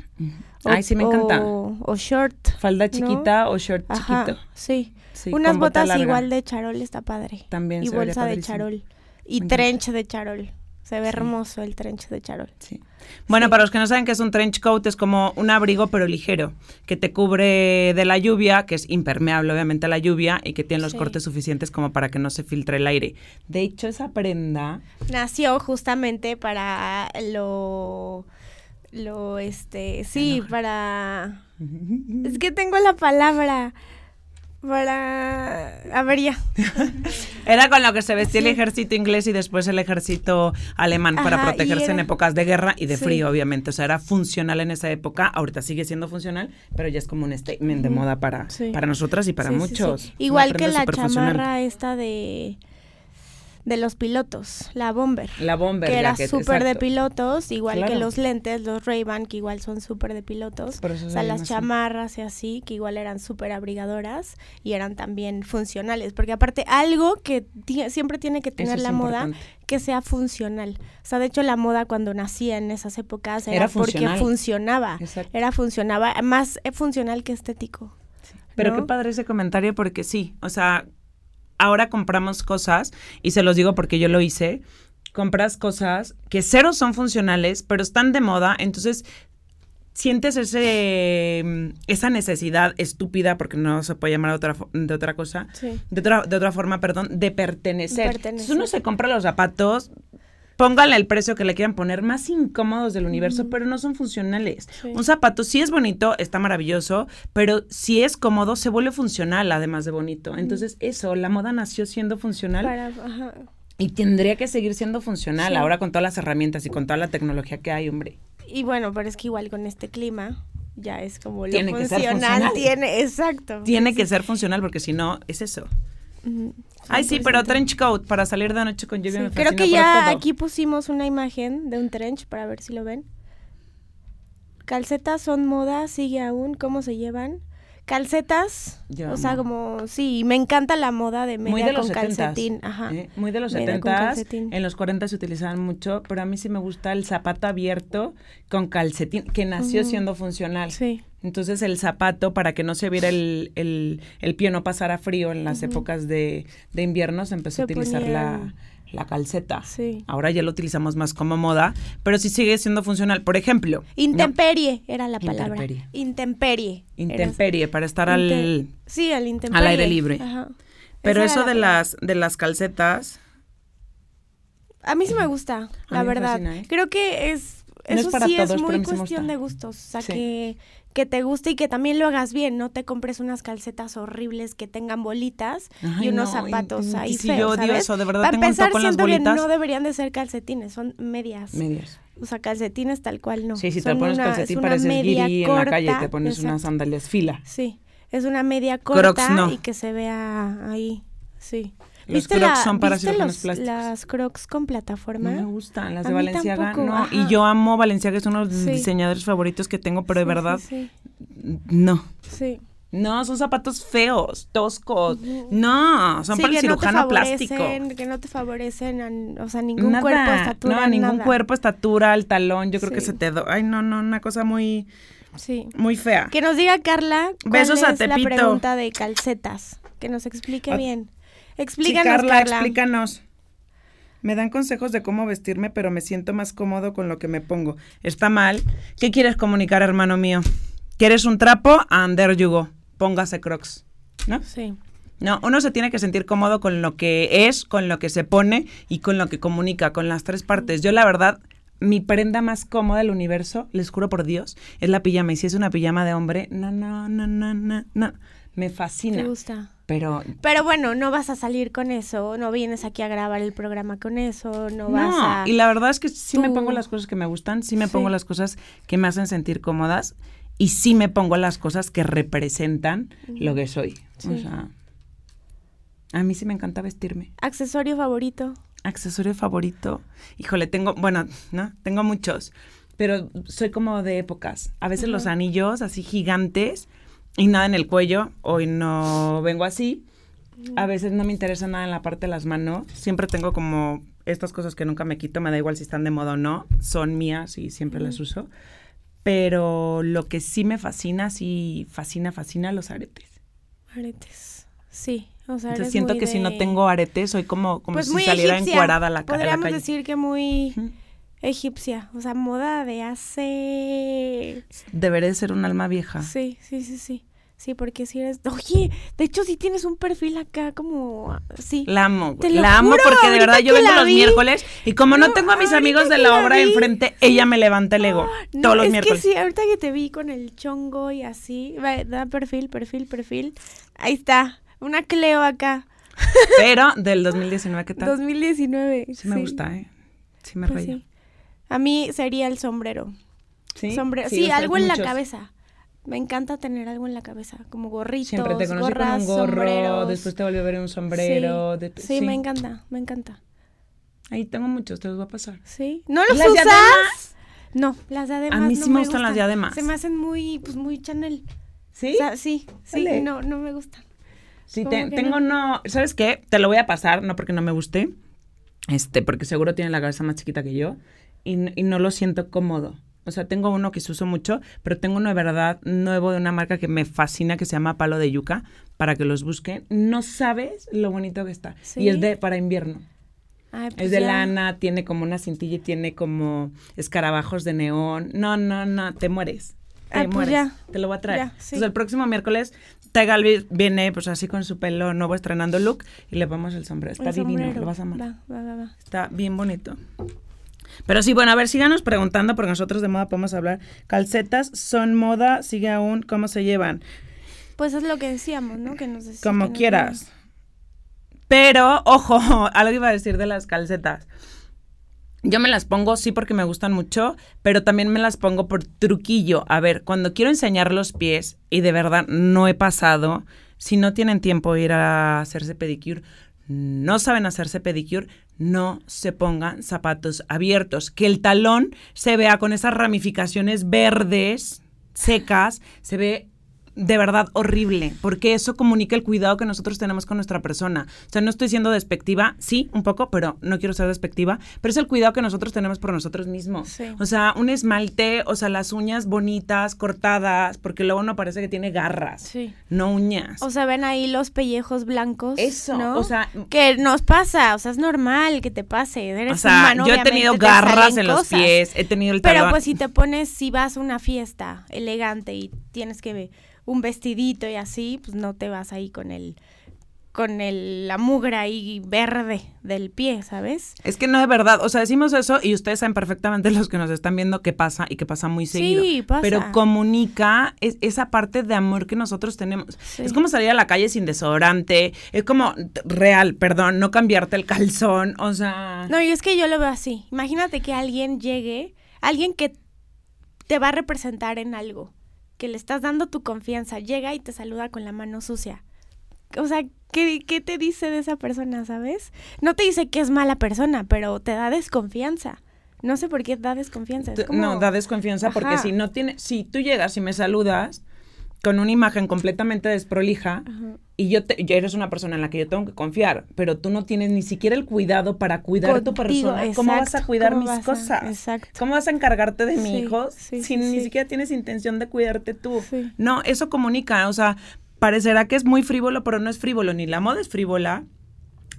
Speaker 1: Ay, sí, me encanta.
Speaker 2: O, o short.
Speaker 1: Falda
Speaker 2: ¿no?
Speaker 1: chiquita o short
Speaker 2: Ajá,
Speaker 1: chiquito.
Speaker 2: sí.
Speaker 1: Sí,
Speaker 2: Unas
Speaker 1: bota
Speaker 2: botas igual de charol está padre.
Speaker 1: También
Speaker 2: Y
Speaker 1: se
Speaker 2: bolsa de charol. Y trench de charol. Se ve hermoso el trench de charol.
Speaker 1: Sí. Bueno, para los que no saben qué es un trench coat, es como un abrigo pero ligero, que te cubre de la lluvia, que es impermeable obviamente a la lluvia y que tiene los cortes suficientes como para que no se filtre el aire. De hecho, esa prenda
Speaker 2: Nació justamente para lo lo este sí para [LAUGHS] es que tengo la palabra Para. A ver, ya. [LAUGHS]
Speaker 1: Era con lo que se vestía el ejército inglés y después el ejército alemán para
Speaker 2: Ajá,
Speaker 1: protegerse en épocas de guerra y de
Speaker 2: Sí.
Speaker 1: frío, obviamente. O sea, era funcional en esa época. Ahorita sigue siendo funcional, pero ya es como un statement de moda para,
Speaker 2: Sí.
Speaker 1: para nosotras y para muchos.
Speaker 2: Igual que la chamarra esta de. De los pilotos, la bomber.
Speaker 1: La bomber.
Speaker 2: que era súper de pilotos, igual que los lentes, los Ray-Ban, que igual son súper de pilotos.
Speaker 1: Por eso
Speaker 2: o
Speaker 1: se
Speaker 2: sea, las
Speaker 1: así.
Speaker 2: chamarras y así, que igual eran súper abrigadoras y eran también funcionales. Porque aparte, algo que siempre tiene que tener
Speaker 1: es
Speaker 2: la moda, que sea funcional. O sea, de hecho, la moda cuando nacía en esas épocas era,
Speaker 1: Era
Speaker 2: porque funcionaba.
Speaker 1: Exacto.
Speaker 2: Era funcionaba, más eh, funcional que estético.
Speaker 1: Pero
Speaker 2: ¿no?
Speaker 1: qué padre ese comentario porque sí, o sea, ahora compramos cosas y se los digo porque yo lo hice, compras cosas que cero son funcionales, pero están de moda, entonces sientes ese mm, esa necesidad estúpida porque no se puede llamar de otra de otra cosa.
Speaker 2: Sí.
Speaker 1: De otra, de otra forma, perdón, de pertenecer.
Speaker 2: Pertenecer.
Speaker 1: Entonces uno se compra los zapatos, pónganle el precio que le quieran poner, más incómodos del universo, pero no son funcionales.
Speaker 2: Sí.
Speaker 1: Un zapato sí es bonito, está maravilloso, pero si es cómodo, se vuelve funcional además de bonito. Entonces eso, la moda nació siendo funcional
Speaker 2: Para, ajá.
Speaker 1: y tendría que seguir siendo funcional
Speaker 2: Sí.
Speaker 1: ahora con todas las herramientas y con toda la tecnología que hay, hombre.
Speaker 2: Y bueno, pero es que igual con este clima ya es como lo
Speaker 1: Tiene que ser
Speaker 2: funcional,
Speaker 1: funcional.
Speaker 2: tiene, exacto.
Speaker 1: Tiene que ser funcional porque si no, es eso. Ay, sí, pero
Speaker 2: 100%.
Speaker 1: trench coat para salir de noche con lluvia
Speaker 2: Sí,
Speaker 1: me
Speaker 2: creo que ya
Speaker 1: todo.
Speaker 2: aquí pusimos una imagen de un trench para ver si lo ven. Calcetas son moda, sigue aún, ¿cómo se llevan? Calcetas,
Speaker 1: Yo
Speaker 2: o sea,
Speaker 1: amo.
Speaker 2: como, sí, me encanta la moda de media
Speaker 1: Muy de los
Speaker 2: con
Speaker 1: 70s.
Speaker 2: calcetín, ajá.
Speaker 1: ¿eh? Muy de los
Speaker 2: Media con
Speaker 1: 70
Speaker 2: calcetín.
Speaker 1: En los 40 se utilizaban mucho, pero a mí sí me gusta el zapato abierto con calcetín, que nació siendo funcional.
Speaker 2: Sí,
Speaker 1: Entonces el zapato, para que no se viera el, el, el pie, no pasara frío en las épocas de, de invierno, se empezó
Speaker 2: Se
Speaker 1: a utilizar la, la calceta.
Speaker 2: sí.
Speaker 1: Ahora ya lo utilizamos más como moda, pero sí sigue siendo funcional. Por ejemplo, ¿no?
Speaker 2: Intemperie era la palabra.
Speaker 1: Intemperie.
Speaker 2: Intemperie.
Speaker 1: Para estar al...
Speaker 2: Sí, al intemperie.
Speaker 1: al aire libre.
Speaker 2: Ajá.
Speaker 1: Pero
Speaker 2: Esa
Speaker 1: eso de
Speaker 2: la
Speaker 1: las, de las calcetas,
Speaker 2: A mí sí me gusta, la verdad.
Speaker 1: fascina, ¿eh?
Speaker 2: Creo que es
Speaker 1: No es
Speaker 2: eso
Speaker 1: para
Speaker 2: sí
Speaker 1: todos,
Speaker 2: es muy cuestión de gustos, o sea,
Speaker 1: Sí.
Speaker 2: que que te guste y que también lo hagas bien, no te compres unas calcetas horribles que tengan bolitas
Speaker 1: Ay,
Speaker 2: y unos
Speaker 1: no,
Speaker 2: zapatos
Speaker 1: y
Speaker 2: ahí feos,
Speaker 1: yo odio
Speaker 2: ¿sabes?
Speaker 1: eso, de verdad
Speaker 2: Para
Speaker 1: tengo un
Speaker 2: empezar,
Speaker 1: las
Speaker 2: que
Speaker 1: bolitas.
Speaker 2: no deberían de ser calcetines, son medias.
Speaker 1: medias.
Speaker 2: O sea, calcetines tal cual no.
Speaker 1: Sí, si te pones
Speaker 2: una-
Speaker 1: calcetín pareces
Speaker 2: media
Speaker 1: guiri en la calle y te pones unas sandalias fila.
Speaker 2: Sí, es una media corta
Speaker 1: no.
Speaker 2: y que se vea ahí. Sí.
Speaker 1: Los Crocs son para
Speaker 2: ¿viste
Speaker 1: cirujanos
Speaker 2: los-
Speaker 1: plásticos.
Speaker 2: las Crocs con plataforma?
Speaker 1: No me gustan las
Speaker 2: A
Speaker 1: de Valenciaga,
Speaker 2: tampoco,
Speaker 1: no.
Speaker 2: ajá.
Speaker 1: Y yo amo Valenciaga, es uno de los
Speaker 2: Sí.
Speaker 1: diseñadores favoritos que tengo, pero de verdad,
Speaker 2: Sí,
Speaker 1: no.
Speaker 2: sí.
Speaker 1: No, son zapatos feos, toscos. No, son
Speaker 2: Sí,
Speaker 1: para el
Speaker 2: no
Speaker 1: cirujano plástico.
Speaker 2: Que no te favorecen, a- o sea, ningún
Speaker 1: Nada,
Speaker 2: cuerpo, estatura,
Speaker 1: no, ningún
Speaker 2: nada.
Speaker 1: cuerpo, estatura, el talón, yo creo que se te do... Ay, no, no, una cosa muy,
Speaker 2: Sí.
Speaker 1: muy fea.
Speaker 2: Que nos diga Carla cuál
Speaker 1: Besos a
Speaker 2: es la
Speaker 1: Tepito.
Speaker 2: pregunta de calcetas. Que nos explique bien.
Speaker 1: Sí,
Speaker 2: Explícanos,
Speaker 1: Carla,
Speaker 2: Carla.
Speaker 1: explícanos. Me dan consejos de cómo vestirme, pero me siento más cómodo con lo que me pongo. Está mal. ¿Qué quieres comunicar, hermano mío? ¿Quieres un trapo? And there you go. Póngase crocs. ¿No?
Speaker 2: Sí.
Speaker 1: No, uno se tiene que sentir cómodo con lo que es, con lo que se pone y con lo que comunica, con las tres partes. Yo, la verdad, mi prenda más cómoda del universo, les juro por Dios, es la pijama. Y si es una pijama de hombre, no, no, no, no, no, no. Me fascina.
Speaker 2: Te gusta.
Speaker 1: Pero
Speaker 2: Pero bueno, no vas a salir con eso, no vienes aquí a grabar el programa con eso, no vas
Speaker 1: No,
Speaker 2: a...
Speaker 1: y la verdad es que sí me pongo las cosas que me gustan, sí me
Speaker 2: Sí.
Speaker 1: pongo las cosas que me hacen sentir cómodas y sí me pongo las cosas que representan lo que soy. O
Speaker 2: Sí.
Speaker 1: sea, a mí sí me encanta vestirme.
Speaker 2: Accesorio favorito.
Speaker 1: Accesorio favorito. Híjole, tengo, bueno, ¿no? Tengo muchos, pero soy como de épocas. A veces los anillos así gigantes y nada en el cuello. Hoy no vengo así. A veces no me interesa nada en la parte de las manos. Siempre tengo como estas cosas que nunca me quito, me da igual si están de moda o no. Son mías y siempre las uso. Pero lo que sí me fascina, sí fascina, fascina los aretes.
Speaker 2: Aretes. Sí, o sea,
Speaker 1: Entonces
Speaker 2: eres
Speaker 1: siento que si no tengo aretes, soy como, como
Speaker 2: Pues
Speaker 1: si saliera
Speaker 2: egipcia.
Speaker 1: encuadrada a la, ca- a la
Speaker 2: Podríamos
Speaker 1: calle.
Speaker 2: decir que muy. Egipcia, o sea, moda de hace...
Speaker 1: Deberé de ser un alma vieja.
Speaker 2: Sí, sí, sí, sí. Sí, porque si eres. Oye, de hecho, sí tienes un perfil acá como. Sí.
Speaker 1: La amo,
Speaker 2: Te
Speaker 1: güey.
Speaker 2: lo
Speaker 1: La amo
Speaker 2: juro,
Speaker 1: porque de verdad yo vengo los
Speaker 2: vi.
Speaker 1: miércoles y como no,
Speaker 2: No,
Speaker 1: tengo a mis amigos de la
Speaker 2: la
Speaker 1: obra
Speaker 2: vi.
Speaker 1: enfrente, ella me levanta el ego [GASPS]
Speaker 2: No,
Speaker 1: todos los
Speaker 2: es
Speaker 1: miércoles.
Speaker 2: que sí, ahorita que te vi con el chongo y así. va, Da perfil, perfil, perfil. Ahí está. Una Cleo acá.
Speaker 1: Pero del 2019, ¿qué tal?
Speaker 2: 2019.
Speaker 1: sí me gusta, ¿eh? Sí me
Speaker 2: Pues sí. A mí sería el sombrero.
Speaker 1: ¿Sí?
Speaker 2: Sombrero.
Speaker 1: Sí,
Speaker 2: algo en la cabeza. Me encanta tener algo en la cabeza, como gorritos,
Speaker 1: Siempre te conocí
Speaker 2: gorras,
Speaker 1: con un gorro,
Speaker 2: sombreros.
Speaker 1: después te volví a ver un sombrero.
Speaker 2: Sí, me encanta, me encanta.
Speaker 1: Ahí tengo muchos, te los voy a pasar.
Speaker 2: Sí. ¿No los
Speaker 1: ¿Y las
Speaker 2: usas?
Speaker 1: diademas?
Speaker 2: No, las diademas
Speaker 1: A mí
Speaker 2: no
Speaker 1: sí me gustan las diademas.
Speaker 2: Se me hacen muy, pues muy Chanel.
Speaker 1: ¿Sí?
Speaker 2: O sea, sí, sí,
Speaker 1: Dale.
Speaker 2: no, no me gustan.
Speaker 1: Sí,
Speaker 2: ¿Cómo
Speaker 1: te- tengo no? ¿Sabes qué? Te lo voy a pasar, no porque no me guste, este, porque seguro tiene la cabeza más chiquita que yo y, y no lo siento cómodo. O sea, tengo uno que se uso mucho, pero tengo uno de verdad nuevo de una marca que me fascina que se llama Palo de Yuca, para que los busquen. No sabes lo bonito que está.
Speaker 2: ¿Sí?
Speaker 1: Y es de para invierno.
Speaker 2: Ay, pues
Speaker 1: Es de
Speaker 2: ya.
Speaker 1: lana, tiene como una cintilla y tiene como escarabajos de neón. No, no, no, te mueres. Te
Speaker 2: pues
Speaker 1: mueres.
Speaker 2: ya.
Speaker 1: Te lo voy a traer.
Speaker 2: Ya, sí.
Speaker 1: Entonces el próximo miércoles Ty Galvis viene pues así con su pelo nuevo estrenando look y le ponemos el sombrero. Está
Speaker 2: El
Speaker 1: divino,
Speaker 2: sombrero.
Speaker 1: lo vas a amar.
Speaker 2: Va, va, va.
Speaker 1: Está bien bonito. Pero sí, bueno, a ver, síganos preguntando porque nosotros de moda podemos hablar. Calcetas son moda, sigue aún, ¿cómo se llevan?
Speaker 2: Pues es lo que decíamos, ¿no? Que nos
Speaker 1: Como
Speaker 2: nos
Speaker 1: quieras. Pero, ojo, [LAUGHS] algo iba a decir de las calcetas. Yo me las pongo sí porque me gustan mucho, pero también me las pongo por truquillo. A ver, cuando quiero enseñar los pies y de verdad no he pasado, si no tienen tiempo de ir a hacerse pedicure, no saben hacerse pedicure, no se pongan zapatos abiertos. Que el talón se vea con esas ramificaciones verdes, secas, se ve de verdad horrible, porque eso comunica el cuidado que nosotros tenemos con nuestra persona. O sea, no estoy siendo despectiva, sí, un poco, pero no quiero ser despectiva, pero es el cuidado que nosotros tenemos por nosotros mismos.
Speaker 2: Sí.
Speaker 1: O sea, un esmalte, o sea, las uñas bonitas, cortadas, porque luego uno parece que tiene garras,
Speaker 2: Sí.
Speaker 1: no uñas.
Speaker 2: O sea, ven ahí los pellejos blancos.
Speaker 1: Eso,
Speaker 2: ¿no?
Speaker 1: o sea,
Speaker 2: Que nos pasa, o sea, es normal que te pase. Eres
Speaker 1: o sea,
Speaker 2: humano,
Speaker 1: yo he tenido garras en los pies, he tenido el
Speaker 2: Pero
Speaker 1: talón.
Speaker 2: pues si te pones, si vas a una fiesta elegante y tienes que ver un vestidito y así, pues no te vas ahí con el con el, la mugra ahí verde del pie, ¿sabes?
Speaker 1: Es que no es verdad, o sea, decimos eso y ustedes saben perfectamente [LAUGHS] los que nos están viendo que pasa y que pasa muy seguido.
Speaker 2: Sí, pasa.
Speaker 1: Pero comunica es- esa parte de amor que nosotros tenemos.
Speaker 2: Sí.
Speaker 1: Es como salir a la calle sin desodorante, es como real, perdón, no cambiarte el calzón, o sea,
Speaker 2: No, y es que yo lo veo así. Imagínate que alguien llegue, alguien que te va a representar en algo, que le estás dando tu confianza, llega y te saluda con la mano sucia. O sea, ¿qué, qué te dice de esa persona, sabes? No te dice que es mala persona, pero te da desconfianza. No sé por qué da desconfianza. Es
Speaker 1: t-
Speaker 2: como-
Speaker 1: no, da desconfianza porque si no tiene, si tú llegas y me saludas con una imagen completamente desprolija
Speaker 2: Ajá.
Speaker 1: y yo, te, yo eres una persona en la que yo tengo que confiar, pero tú no tienes ni siquiera el cuidado para cuidar tu
Speaker 2: Contigo,
Speaker 1: persona, ¿cómo vas a cuidar
Speaker 2: ¿cómo
Speaker 1: mis
Speaker 2: a-
Speaker 1: cosas?
Speaker 2: exacto.
Speaker 1: ¿Cómo vas a encargarte de mi
Speaker 2: Sí,
Speaker 1: hijo
Speaker 2: sí,
Speaker 1: si
Speaker 2: sí,
Speaker 1: ni siquiera tienes intención de cuidarte tú? No, eso comunica, o sea, parecerá que es muy frívolo, pero no es frívolo, ni la moda es frívola,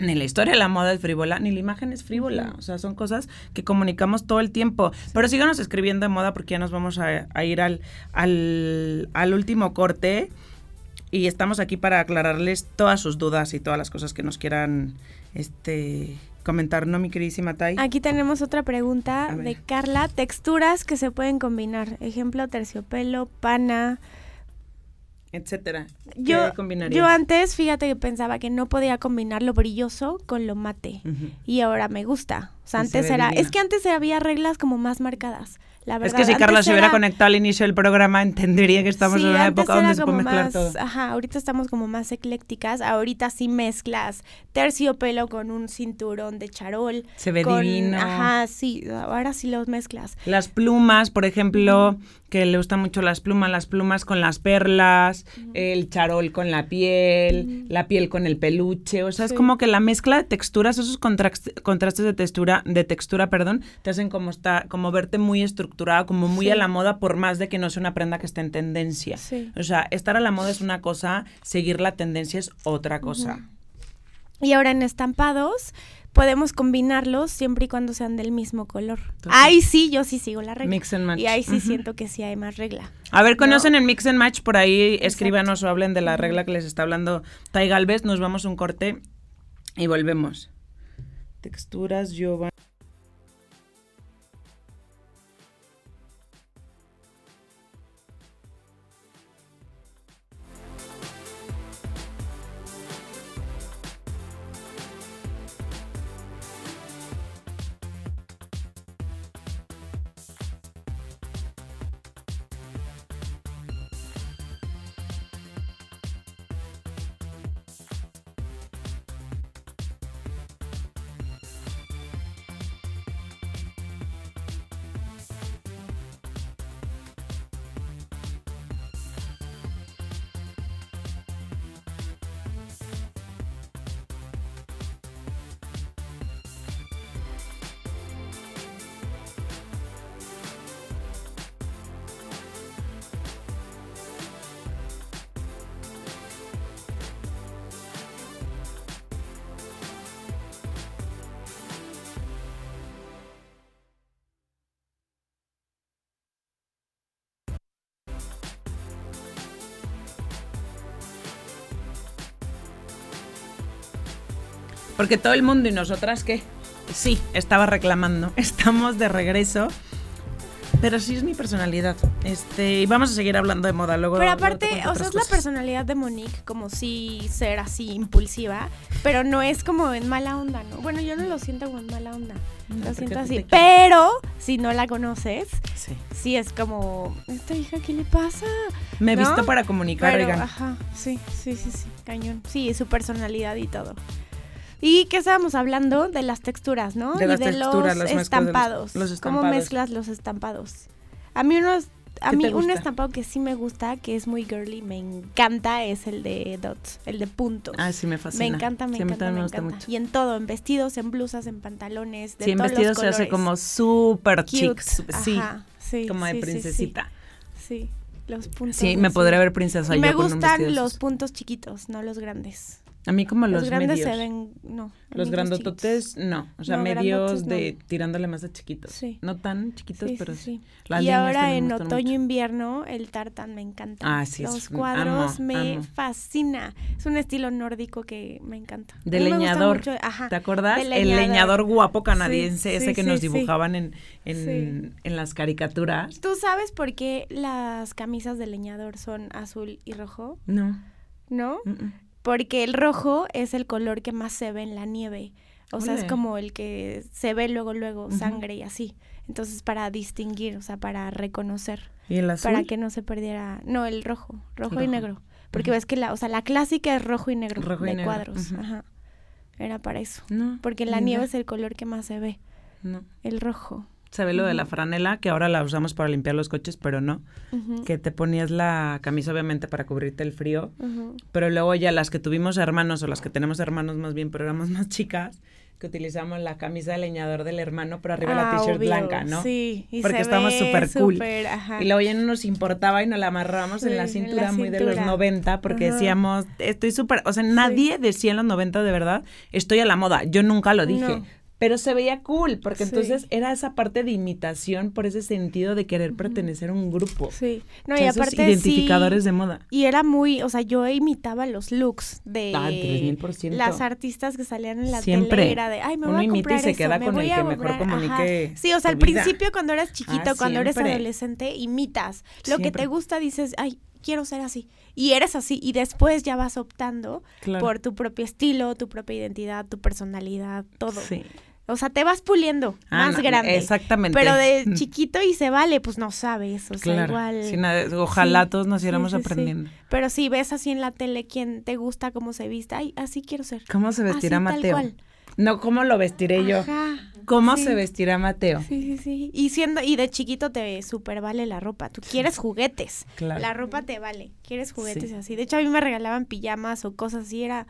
Speaker 1: ni la historia de la moda es frívola, ni la imagen es frívola. O sea, son cosas que comunicamos todo el tiempo. Pero síganos escribiendo de moda porque ya nos vamos a, a ir al, al, al último corte. Y estamos aquí para aclararles todas sus dudas y todas las cosas que nos quieran este, comentar, ¿no, mi queridísima Tai?
Speaker 2: Aquí tenemos otra pregunta de Carla. Texturas que se pueden combinar. Ejemplo, terciopelo, pana.
Speaker 1: Etcétera. ¿Qué
Speaker 2: Yo, yo antes, fíjate que pensaba que no podía combinar lo brilloso con lo mate. Y ahora me gusta. O sea,
Speaker 1: Y
Speaker 2: antes era...
Speaker 1: divina.
Speaker 2: Es que antes había reglas como más marcadas. La
Speaker 1: Es que si Carla se hubiera
Speaker 2: era-
Speaker 1: conectado al inicio del programa, entendería que estamos
Speaker 2: Sí,
Speaker 1: en una época donde se puede mezclar
Speaker 2: más-
Speaker 1: todo.
Speaker 2: Ajá, ahorita estamos como más eclécticas. Ahorita sí mezclas terciopelo con un cinturón de charol.
Speaker 1: Se ve
Speaker 2: con-
Speaker 1: divino.
Speaker 2: Ajá, sí, ahora sí los mezclas.
Speaker 1: Las plumas, por ejemplo, que le gustan mucho las plumas, las plumas con las perlas, el charol con la piel, la piel con el peluche, o sea, es como que la mezcla de texturas, esos contrast- contrastes de textura, de textura, perdón, te hacen como está, como verte muy estructurada, como muy
Speaker 2: Sí.
Speaker 1: a la moda, por más de que no sea una prenda que esté en tendencia.
Speaker 2: Sí.
Speaker 1: O sea, estar a la moda es una cosa, seguir la tendencia es otra cosa.
Speaker 2: Y ahora en estampados, podemos combinarlos siempre y cuando sean del mismo color.
Speaker 1: Total.
Speaker 2: Ahí sí, yo sí sigo la regla.
Speaker 1: Mix and match.
Speaker 2: Y ahí sí siento que sí hay más regla.
Speaker 1: A ver, conocen
Speaker 2: ¿no?
Speaker 1: el Mix and Match, por ahí escríbanos o hablen de la regla que les está hablando Tai Galvez. Nos vamos a un corte y volvemos. Texturas, Giovanni. Porque todo el mundo y nosotras, ¿qué? Sí, estaba reclamando. [LAUGHS] Estamos de regreso. Pero sí es mi personalidad. Este, y vamos a seguir hablando de moda luego.
Speaker 2: Pero aparte, o sea, es la personalidad de Monique, como si ser así impulsiva, pero no es como en mala onda, ¿no? Bueno, yo no lo siento como en mala onda,
Speaker 1: No,
Speaker 2: lo
Speaker 1: porque
Speaker 2: siento así. Pero si no la conoces,
Speaker 1: Sí.
Speaker 2: sí es como, ¿esta hija qué le pasa?
Speaker 1: Me he
Speaker 2: ¿No?
Speaker 1: visto para comunicar,
Speaker 2: Pero,
Speaker 1: oigan.
Speaker 2: ajá, sí, sí, sí, sí, cañón. Sí, su personalidad y todo. ¿Y qué estábamos hablando? De las texturas, ¿no?
Speaker 1: De
Speaker 2: y
Speaker 1: las
Speaker 2: de
Speaker 1: texturas,
Speaker 2: los
Speaker 1: las mezclas de los-
Speaker 2: estampados.
Speaker 1: los
Speaker 2: ¿Cómo
Speaker 1: estampados.
Speaker 2: mezclas los estampados? A mí unos... A
Speaker 1: ¿Qué
Speaker 2: mí un estampado que sí me gusta, que es muy girly, me encanta, es el de dots, el de puntos.
Speaker 1: Ah, sí, me fascina.
Speaker 2: me encanta, me
Speaker 1: Sí,
Speaker 2: encanta,
Speaker 1: también
Speaker 2: me
Speaker 1: gusta
Speaker 2: encanta.
Speaker 1: mucho.
Speaker 2: Y en todo, en vestidos, en blusas, en pantalones, de
Speaker 1: Sí, en
Speaker 2: todos los
Speaker 1: vestidos se hace como súper chic. Sí,
Speaker 2: ajá, sí,
Speaker 1: como de
Speaker 2: sí,
Speaker 1: princesita.
Speaker 2: Sí, los puntos.
Speaker 1: Sí, me podría ver princesa yo
Speaker 2: me
Speaker 1: con un
Speaker 2: gustan
Speaker 1: vestido de
Speaker 2: los puntos chiquitos, no los grandes.
Speaker 1: A mí como
Speaker 2: Los,
Speaker 1: los,
Speaker 2: grandes
Speaker 1: medios.
Speaker 2: se ven, no.
Speaker 1: Los grandototes, no. O sea,
Speaker 2: No,
Speaker 1: medios
Speaker 2: no.
Speaker 1: de tirándole más a chiquitos.
Speaker 2: Sí.
Speaker 1: No tan chiquitos,
Speaker 2: Sí,
Speaker 1: pero
Speaker 2: sí, y ahora en
Speaker 1: me gustan
Speaker 2: otoño
Speaker 1: mucho.
Speaker 2: invierno el tartan me encanta.
Speaker 1: Ah, sí, es-
Speaker 2: Los
Speaker 1: amo,
Speaker 2: cuadros me
Speaker 1: amo.
Speaker 2: fascina. Es un estilo nórdico que me encanta.
Speaker 1: De leñador.
Speaker 2: mucho, ajá.
Speaker 1: ¿Te acuerdas?
Speaker 2: de
Speaker 1: El
Speaker 2: leñador.
Speaker 1: leñador guapo canadiense, ese que nos dibujaban en, en, en las caricaturas.
Speaker 2: ¿Tú sabes por qué las camisas de leñador son azul y rojo?
Speaker 1: No.
Speaker 2: ¿No?
Speaker 1: mm, mm.
Speaker 2: Porque el rojo es el color que más se ve en la nieve. O sea, es como el que se ve luego, luego, sangre y así. Entonces, para distinguir, o sea, para reconocer.
Speaker 1: ¿Y el azul?
Speaker 2: Para que no se perdiera. No, el rojo, rojo, y negro. Porque ves que la, o sea, la clásica es rojo y negro
Speaker 1: Rojo y
Speaker 2: de
Speaker 1: negro,
Speaker 2: cuadros. Ajá. Era para eso.
Speaker 1: No.
Speaker 2: Porque la
Speaker 1: ni
Speaker 2: nieve es el color que más se ve,
Speaker 1: No.
Speaker 2: el rojo.
Speaker 1: Se ve lo de la franela, que ahora la usamos para limpiar los coches, pero no. Que te ponías la camisa, obviamente, para cubrirte el frío. Pero luego ya las que tuvimos hermanos, o las que tenemos hermanos más bien, pero éramos [LAUGHS] más chicas, que utilizamos la camisa de leñador del hermano, pero arriba la
Speaker 2: Ah,
Speaker 1: t-shirt blanca, ¿no?
Speaker 2: Sí, y
Speaker 1: Porque
Speaker 2: ve
Speaker 1: súper cool.
Speaker 2: súper, ajá.
Speaker 1: Y luego ya no nos importaba y nos la amarramos en la
Speaker 2: Sí, en la
Speaker 1: cintura muy de los
Speaker 2: cintura.
Speaker 1: 90 porque decíamos, estoy súper, o sea, nadie decía en los 90 de verdad, estoy a la moda. Yo nunca lo dije.
Speaker 2: No.
Speaker 1: Pero se veía cool, porque
Speaker 2: Sí.
Speaker 1: entonces era esa parte de imitación por ese sentido de querer pertenecer a un grupo.
Speaker 2: Sí. No,
Speaker 1: O
Speaker 2: y
Speaker 1: esos
Speaker 2: aparte
Speaker 1: identificadores
Speaker 2: sí,
Speaker 1: de moda.
Speaker 2: Y era muy, o sea, yo imitaba los looks de
Speaker 1: Ah, 3000%.
Speaker 2: las artistas que salían en la
Speaker 1: Siempre.
Speaker 2: tele. Era de, ay, me
Speaker 1: Uno
Speaker 2: voy a
Speaker 1: imita y se
Speaker 2: eso,
Speaker 1: queda
Speaker 2: me
Speaker 1: con
Speaker 2: voy
Speaker 1: el que mejor
Speaker 2: comprar", ajá.
Speaker 1: comunique
Speaker 2: Sí, o sea, al
Speaker 1: vida.
Speaker 2: principio cuando eres chiquito,
Speaker 1: Ah,
Speaker 2: cuando eres adolescente, imitas. Lo que te gusta dices, ay, quiero ser así. Y eres así. Y después ya vas optando
Speaker 1: Claro.
Speaker 2: por tu propio estilo, tu propia identidad, tu personalidad, todo.
Speaker 1: Sí.
Speaker 2: O sea, te vas puliendo
Speaker 1: Ah,
Speaker 2: más
Speaker 1: no,
Speaker 2: grande.
Speaker 1: Exactamente.
Speaker 2: Pero de [LAUGHS] chiquito y se vale, pues no sabes. O sea,
Speaker 1: Claro.
Speaker 2: igual.
Speaker 1: Sí, nada, ojalá
Speaker 2: Sí,
Speaker 1: todos nos
Speaker 2: sí, sí.
Speaker 1: aprendiendo.
Speaker 2: Pero si ves así en la tele quién te gusta, cómo se viste, ay, así quiero ser.
Speaker 1: ¿Cómo se vestirá
Speaker 2: Así, tal
Speaker 1: Mateo?
Speaker 2: cual.
Speaker 1: No, ¿cómo lo vestiré yo?
Speaker 2: Ajá.
Speaker 1: ¿Cómo se vestirá Mateo?
Speaker 2: Sí, sí, sí. Y siendo, y de chiquito te super vale la ropa. Tú quieres juguetes.
Speaker 1: Claro.
Speaker 2: La ropa te vale. Quieres juguetes
Speaker 1: Sí.
Speaker 2: así. De hecho, a mí me regalaban pijamas o cosas así. Era,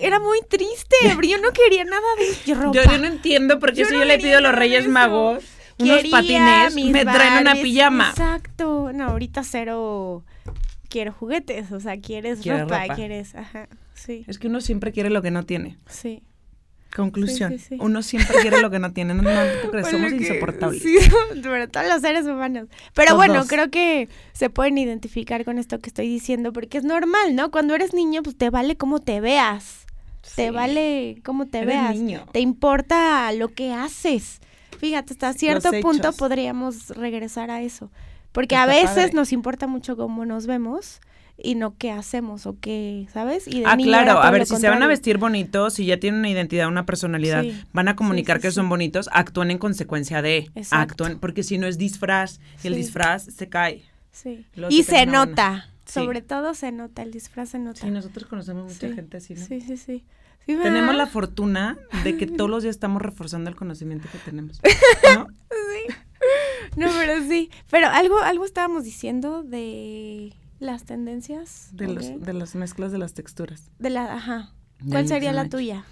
Speaker 2: era muy triste. [LAUGHS] pero yo no quería nada de ropa.
Speaker 1: Yo, yo no entiendo por qué
Speaker 2: Yo
Speaker 1: si
Speaker 2: no
Speaker 1: yo le pido a los Reyes
Speaker 2: eso.
Speaker 1: Magos unos
Speaker 2: Quería
Speaker 1: patines, me traen una pijama.
Speaker 2: Exacto. No, ahorita cero quiero juguetes. O sea, quieres
Speaker 1: Quiere
Speaker 2: ropa,
Speaker 1: ropa.
Speaker 2: quieres. Ajá. Sí.
Speaker 1: Es que uno siempre quiere lo que no tiene.
Speaker 2: Sí.
Speaker 1: Conclusión.
Speaker 2: Sí, sí, sí.
Speaker 1: Uno siempre quiere lo que no tiene. No, no, ¿tú crees? Somos
Speaker 2: Porque-
Speaker 1: insoportables.
Speaker 2: Sí, [LAUGHS] pero todos los seres humanos. Pero
Speaker 1: Todos.
Speaker 2: bueno, creo que se pueden identificar con esto que estoy diciendo, porque es normal, ¿no? Cuando eres niño, pues te vale cómo te veas. Te vale cómo te
Speaker 1: Eres
Speaker 2: veas.
Speaker 1: niño.
Speaker 2: Te importa lo que haces. Fíjate, hasta cierto punto podríamos regresar a eso. Porque
Speaker 1: Está
Speaker 2: a veces
Speaker 1: padre.
Speaker 2: nos importa mucho cómo nos vemos y no qué hacemos o qué, ¿sabes? Y de
Speaker 1: Ah, claro. A ver, si se van a vestir bonitos, si ya tienen una identidad, una personalidad,
Speaker 2: Sí.
Speaker 1: van a comunicar
Speaker 2: sí,
Speaker 1: que
Speaker 2: sí.
Speaker 1: son bonitos, actúen en consecuencia de.
Speaker 2: Exacto.
Speaker 1: Actúen, porque si no es disfraz, y el
Speaker 2: Sí.
Speaker 1: disfraz se cae.
Speaker 2: Sí. Y se
Speaker 1: una
Speaker 2: nota.
Speaker 1: Sí.
Speaker 2: Sobre todo se nota, el disfraz se nota.
Speaker 1: Sí, nosotros conocemos mucha
Speaker 2: Sí,
Speaker 1: gente así, ¿no?
Speaker 2: Sí, sí, sí. Sí,
Speaker 1: Tenemos la fortuna de que todos los días estamos reforzando el conocimiento que tenemos. ¿no? [LAUGHS]
Speaker 2: No, pero sí. Pero algo, algo estábamos diciendo de las tendencias.
Speaker 1: De, los, de las mezclas de las texturas.
Speaker 2: De la, ajá. ¿Cuál sería la tuya?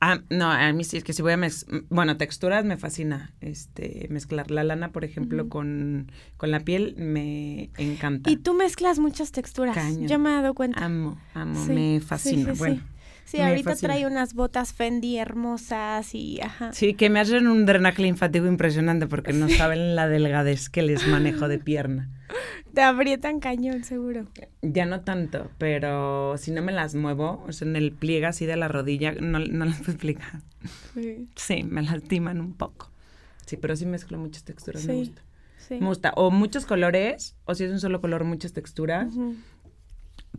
Speaker 1: Ah, no, a mí sí, es que si voy a mez bueno, texturas me fascina, este, mezclar la lana, por ejemplo, con, con la piel me encanta.
Speaker 2: Y tú mezclas muchas texturas. Yo me he dado cuenta.
Speaker 1: Amo, amo,
Speaker 2: Sí,
Speaker 1: me fascina.
Speaker 2: sí, sí.
Speaker 1: bueno,
Speaker 2: Sí,
Speaker 1: me
Speaker 2: ahorita
Speaker 1: fascina.
Speaker 2: trae unas botas Fendi hermosas y ajá.
Speaker 1: sí, que me hacen un drenaje linfático impresionante porque no saben la delgadez que les manejo de pierna. [LAUGHS]
Speaker 2: Te aprietan cañón, seguro.
Speaker 1: Ya no tanto, pero si no me las muevo, o sea, en el pliegue así de la rodilla, no, no les puedo explicar.
Speaker 2: Sí.
Speaker 1: Sí, me lastiman un poco. Sí, pero sí mezclo muchas texturas, me gusta.
Speaker 2: Sí.
Speaker 1: Me gusta. O muchos colores, o si es un solo color, muchas texturas.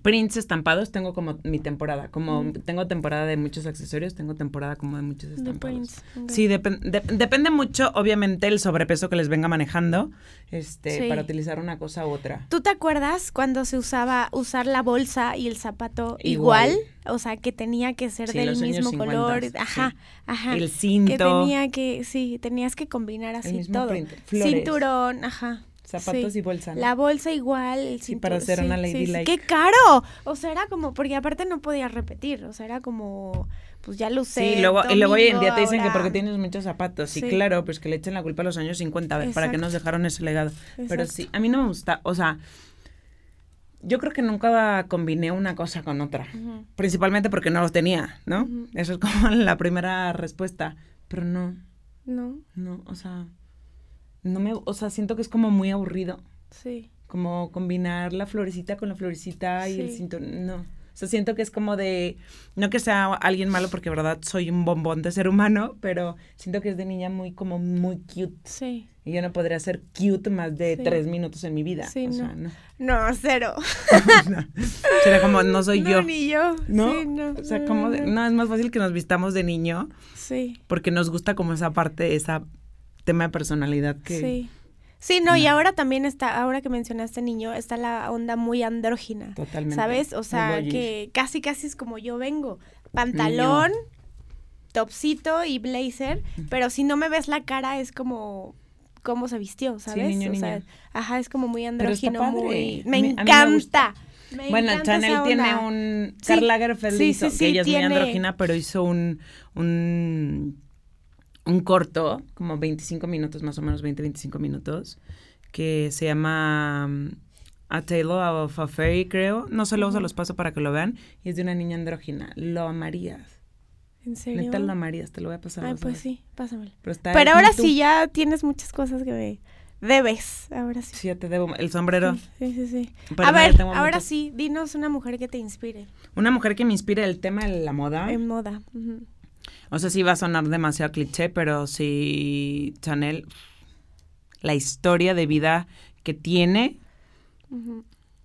Speaker 1: Prints estampados, tengo como mi temporada. Como tengo temporada de muchos accesorios, tengo temporada como de muchos estampados. Sí, depen- de- depende mucho, obviamente, el sobrepeso que les venga manejando, este,
Speaker 2: Sí.
Speaker 1: para utilizar una cosa u otra.
Speaker 2: ¿Tú te acuerdas cuando se usaba usar la bolsa y el zapato igual?
Speaker 1: Igual.
Speaker 2: O sea, que tenía que ser
Speaker 1: Sí,
Speaker 2: del mismo
Speaker 1: 50,
Speaker 2: color.
Speaker 1: sí.
Speaker 2: Ajá, ajá.
Speaker 1: El
Speaker 2: que
Speaker 1: cinto,
Speaker 2: tenía que, sí, tenías que combinar así todo.
Speaker 1: print.
Speaker 2: Cinturón, ajá.
Speaker 1: Zapatos
Speaker 2: sí.
Speaker 1: y bolsa. ¿no?
Speaker 2: La bolsa igual, el
Speaker 1: Sí, para hacer una
Speaker 2: sí,
Speaker 1: lady
Speaker 2: sí,
Speaker 1: like.
Speaker 2: ¡Qué caro! O sea, era como, porque aparte no podías repetir, o sea, era como, pues ya lo usé.
Speaker 1: Sí, luego, y luego hoy en
Speaker 2: domingo,
Speaker 1: día te dicen que
Speaker 2: ahora-
Speaker 1: porque tienes muchos zapatos. Sí,
Speaker 2: Sí.
Speaker 1: claro, pues que le echen la culpa a los años 50, a ver, para
Speaker 2: Exacto.
Speaker 1: nos dejaron ese legado. Pero
Speaker 2: Exacto.
Speaker 1: sí, a mí no me gusta, o sea, yo creo que nunca combiné una cosa con otra.
Speaker 2: Ujú.
Speaker 1: Principalmente porque no los tenía, ¿no?
Speaker 2: Ujú.
Speaker 1: Eso es como [LAUGHS] la primera respuesta. Pero no,
Speaker 2: No,
Speaker 1: no, o sea, no me, o sea, siento que es como muy aburrido.
Speaker 2: sí.
Speaker 1: Como combinar la florecita con la florecita y el cinturón. No. O sea, siento que es como de. No que sea alguien malo, porque verdad soy un bombón de ser humano, pero siento que es de niña muy, como muy cute.
Speaker 2: Sí.
Speaker 1: Y yo no podría ser cute más de
Speaker 2: Sí.
Speaker 1: tres minutos en mi vida.
Speaker 2: Sí,
Speaker 1: o sea,
Speaker 2: no.
Speaker 1: no.
Speaker 2: No, cero. [LAUGHS]
Speaker 1: No. Sería como, no soy
Speaker 2: no,
Speaker 1: yo.
Speaker 2: ni yo.
Speaker 1: ¿No?
Speaker 2: Sí, no.
Speaker 1: O sea,
Speaker 2: no,
Speaker 1: como de-
Speaker 2: no.
Speaker 1: no, es más fácil que nos vistamos de niño
Speaker 2: Sí.
Speaker 1: porque nos gusta como esa parte, esa tema de personalidad que...
Speaker 2: Sí. Sí, no, y ahora también está, ahora que mencionaste niño, está la onda muy andrógina.
Speaker 1: Totalmente.
Speaker 2: ¿Sabes? O sea, que casi casi es como yo vengo. Pantalón, topsito y blazer, pero si no me ves la cara es como cómo se vistió, ¿sabes?
Speaker 1: niño,
Speaker 2: o sea, ajá, es como muy andrógino, muy
Speaker 1: A
Speaker 2: me
Speaker 1: mí- a mí me
Speaker 2: encanta. me
Speaker 1: Bueno,
Speaker 2: encanta
Speaker 1: Chanel tiene un...
Speaker 2: Sí.
Speaker 1: Karl Lagerfeld
Speaker 2: Sí,
Speaker 1: hizo,
Speaker 2: sí,
Speaker 1: que
Speaker 2: sí,
Speaker 1: ella es
Speaker 2: tiene-
Speaker 1: muy andrógina, pero hizo un, un, un corto, como 25 minutos, más o menos 20, 25 minutos, que se llama um, A Tale of a Fairy, creo. No se lo se los paso para que lo vean. Y es de una niña andrógina. Lo amarías.
Speaker 2: ¿En serio?
Speaker 1: Neta lo amarías, te lo voy a pasar.
Speaker 2: Ay, pues sí, pásamelo.
Speaker 1: Pero, está
Speaker 2: Pero ahora sí ya tienes muchas cosas que me debes, ahora sí.
Speaker 1: Sí, ya te debo el sombrero.
Speaker 2: Sí, sí, sí.
Speaker 1: Pero
Speaker 2: A
Speaker 1: no,
Speaker 2: ver, ahora
Speaker 1: muchas.
Speaker 2: sí, dinos una mujer que te inspire
Speaker 1: Una mujer que me inspire el tema de la moda.
Speaker 2: en moda. Ujú.
Speaker 1: O sea, sí va a sonar demasiado cliché, pero sí, Chanel, la historia de vida que tiene.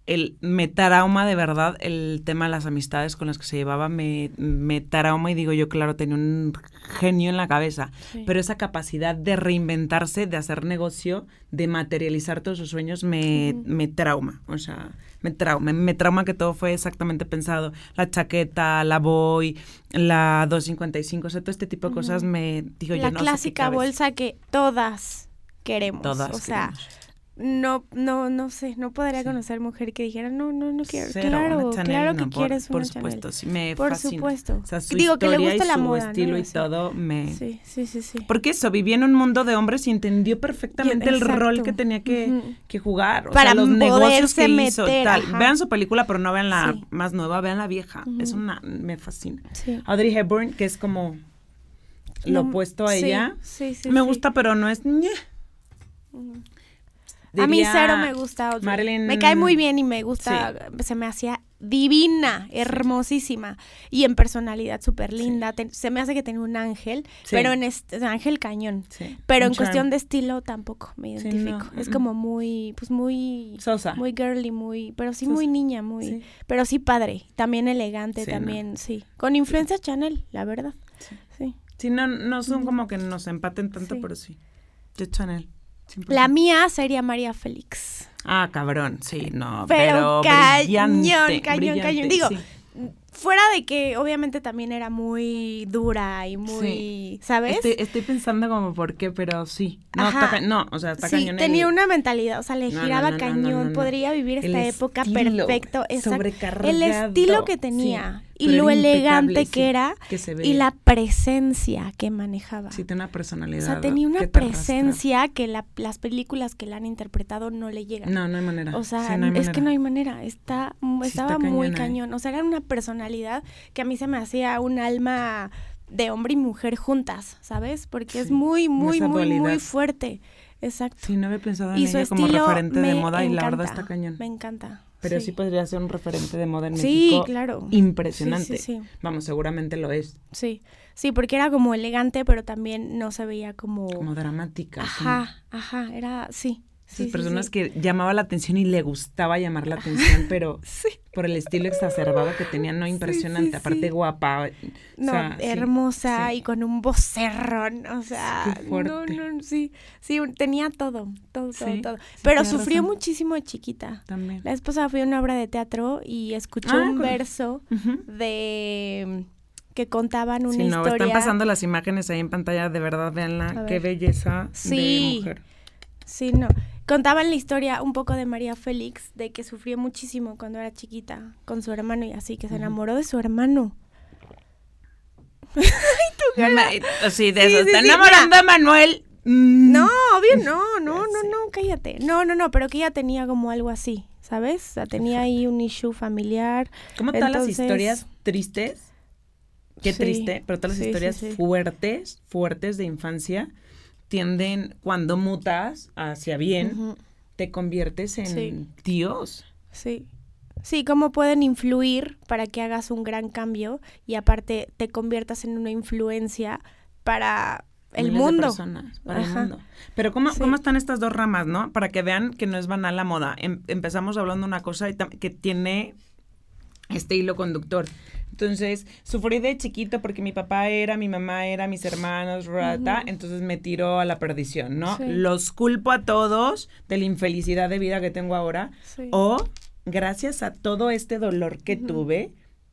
Speaker 1: El me trauma de verdad el tema de las amistades con las que se llevaba, me, me trauma y digo yo, claro, tenía un genio en la cabeza,
Speaker 2: Sí.
Speaker 1: pero esa capacidad de reinventarse, de hacer negocio, de materializar todos sus sueños, me, me trauma, o sea, me trauma, me, trauma que todo fue exactamente pensado, la chaqueta, la boy, la 255, o sea, todo este tipo de cosas me, digo yo,
Speaker 2: la
Speaker 1: no
Speaker 2: clásica bolsa que todas queremos.
Speaker 1: Todas
Speaker 2: o sea,
Speaker 1: queremos.
Speaker 2: No, no, no sé, no podría
Speaker 1: Sí.
Speaker 2: conocer mujer que dijera, no, no, no quiero.
Speaker 1: Cero,
Speaker 2: claro,
Speaker 1: una Chanel,
Speaker 2: claro
Speaker 1: no,
Speaker 2: que
Speaker 1: por-
Speaker 2: quieres
Speaker 1: Por
Speaker 2: una
Speaker 1: supuesto,
Speaker 2: Chanel.
Speaker 1: sí, me
Speaker 2: Por
Speaker 1: fascina.
Speaker 2: supuesto.
Speaker 1: O sea, su
Speaker 2: Digo, que le
Speaker 1: y
Speaker 2: la
Speaker 1: su
Speaker 2: moda, ¿no?
Speaker 1: estilo y todo me...
Speaker 2: Sí, sí, sí, sí.
Speaker 1: Porque eso, vivía en un mundo de hombres y entendió perfectamente el rol que tenía que, que jugar. O
Speaker 2: Para
Speaker 1: sea, los negocios que
Speaker 2: poderse
Speaker 1: hizo,
Speaker 2: meter,
Speaker 1: tal.
Speaker 2: ajá.
Speaker 1: Vean su película, pero no vean la
Speaker 2: Sí.
Speaker 1: más nueva, vean la vieja.
Speaker 2: Ujú.
Speaker 1: Es una, me fascina.
Speaker 2: Sí.
Speaker 1: Audrey Hepburn, que es como lo
Speaker 2: No,
Speaker 1: opuesto a ella.
Speaker 2: Sí, sí,
Speaker 1: me gusta, pero no es...
Speaker 2: a mí cero me gusta Audrey.
Speaker 1: Marilyn-
Speaker 2: Me cae muy bien y me gusta, se me hacía divina, hermosísima y en personalidad súper linda. Se me hace que tenía un ángel,
Speaker 1: Sí.
Speaker 2: pero en este ángel cañón.
Speaker 1: Sí,
Speaker 2: Pero
Speaker 1: un
Speaker 2: en cuestión de estilo tampoco me identifico.
Speaker 1: no,
Speaker 2: es como muy, pues muy,
Speaker 1: Sosa.
Speaker 2: muy girly, muy, pero sí
Speaker 1: Sosa.
Speaker 2: muy niña, muy, pero sí padre, también elegante,
Speaker 1: no.
Speaker 2: también, sí. Con influencia Chanel, la verdad. Sí.
Speaker 1: Sí, no, no son como que nos empaten tanto, pero sí. Yo Chanel. 100%.
Speaker 2: La mía sería María Félix.
Speaker 1: Ah, cabrón, sí, no.
Speaker 2: Pero
Speaker 1: Pero,
Speaker 2: cañón,
Speaker 1: brillante,
Speaker 2: cañón,
Speaker 1: brillante,
Speaker 2: cañón. Digo,
Speaker 1: sí.
Speaker 2: Fuera de que obviamente también era muy dura y muy, ¿sabes?
Speaker 1: Estoy, estoy pensando como por qué, pero sí. No, está no o sea, está
Speaker 2: sí,
Speaker 1: cañón.
Speaker 2: tenía
Speaker 1: el-
Speaker 2: una mentalidad, o sea, le
Speaker 1: no,
Speaker 2: giraba
Speaker 1: no, no,
Speaker 2: cañón, podría vivir
Speaker 1: El
Speaker 2: esta época
Speaker 1: estilo,
Speaker 2: perfecto, exacto. El estilo que tenía y
Speaker 1: pero
Speaker 2: lo elegante que era
Speaker 1: que se
Speaker 2: y la presencia que manejaba.
Speaker 1: Sí, tiene una
Speaker 2: o
Speaker 1: personalidad.
Speaker 2: sea, tenía una
Speaker 1: que te arrastra.
Speaker 2: presencia que la- las películas que la han interpretado no le llegan.
Speaker 1: No, no hay manera.
Speaker 2: O sea,
Speaker 1: Sí, no hay
Speaker 2: es que no hay manera. Está, estaba
Speaker 1: está
Speaker 2: muy
Speaker 1: ¿eh?
Speaker 2: cañón. O sea, era una personalidad que a mí se me hacía un alma de hombre y mujer juntas, ¿sabes? Porque es muy, muy, muy, muy fuerte. Exacto.
Speaker 1: Sí, no había pensado en
Speaker 2: y
Speaker 1: ella como referente
Speaker 2: me
Speaker 1: de moda y la verdad está cañón.
Speaker 2: Me encanta.
Speaker 1: Pero sí. podría ser un referente de moda en
Speaker 2: Sí,
Speaker 1: México
Speaker 2: claro.
Speaker 1: impresionante.
Speaker 2: Sí.
Speaker 1: Vamos, seguramente lo es.
Speaker 2: Sí, sí, porque era como elegante, pero también no se veía como...
Speaker 1: Como dramática. sí.
Speaker 2: ajá, ajá, era, sí.
Speaker 1: Esas
Speaker 2: sí,
Speaker 1: personas
Speaker 2: sí.
Speaker 1: que llamaba la atención y le gustaba llamar la atención, [LAUGHS] pero por el estilo exacerbado que tenía, no impresionante. Aparte guapa. o
Speaker 2: No,
Speaker 1: sea,
Speaker 2: hermosa y con un vocerrón, o sea, no, no, sí, sí, tenía todo, todo, todo, todo. Pero sufrió
Speaker 1: razón.
Speaker 2: muchísimo de chiquita.
Speaker 1: También.
Speaker 2: La esposa fui a una obra de teatro y escuchó
Speaker 1: Ah,
Speaker 2: un
Speaker 1: con-
Speaker 2: verso de que contaban una
Speaker 1: Sí, no,
Speaker 2: historia.
Speaker 1: están pasando las imágenes ahí en pantalla, de verdad, véanla. Qué belleza
Speaker 2: Sí.
Speaker 1: de mujer.
Speaker 2: Sí, no. Contaban la historia un poco de María Félix, de que sufrió muchísimo cuando era chiquita con su hermano y así, que se enamoró de su hermano. [LAUGHS]
Speaker 1: Me- sí, de
Speaker 2: Sí,
Speaker 1: eso.
Speaker 2: sí,
Speaker 1: Está
Speaker 2: sí,
Speaker 1: enamorando a Manuel. Mm.
Speaker 2: No, obvio no, [LAUGHS] no, no, no, cállate. No, no, no, pero que ella tenía como algo así, ¿sabes? O sea, tenía ahí un issue familiar.
Speaker 1: Como todas las historias tristes, qué
Speaker 2: Sí,
Speaker 1: triste, pero todas las historias
Speaker 2: sí.
Speaker 1: fuertes, fuertes de infancia, tienden, cuando mutas hacia bien, te conviertes en
Speaker 2: Sí.
Speaker 1: Dios.
Speaker 2: Sí. Sí, cómo pueden influir para que hagas un gran cambio y aparte te conviertas en una influencia para el
Speaker 1: Miles de
Speaker 2: mundo.
Speaker 1: personas, para el mundo. Pero ¿cómo,
Speaker 2: Sí.
Speaker 1: ¿cómo están estas dos ramas, no? Para que vean que no es banal la moda. Em- empezamos hablando de una cosa y que tiene este hilo conductor. Entonces, sufrí de chiquito porque mi papá era, mi mamá era, mis hermanos, rata, entonces me tiró a la perdición, ¿no?
Speaker 2: Sí.
Speaker 1: Los culpo a todos de la infelicidad de vida que tengo ahora
Speaker 2: Sí.
Speaker 1: o gracias a todo este dolor que tuve,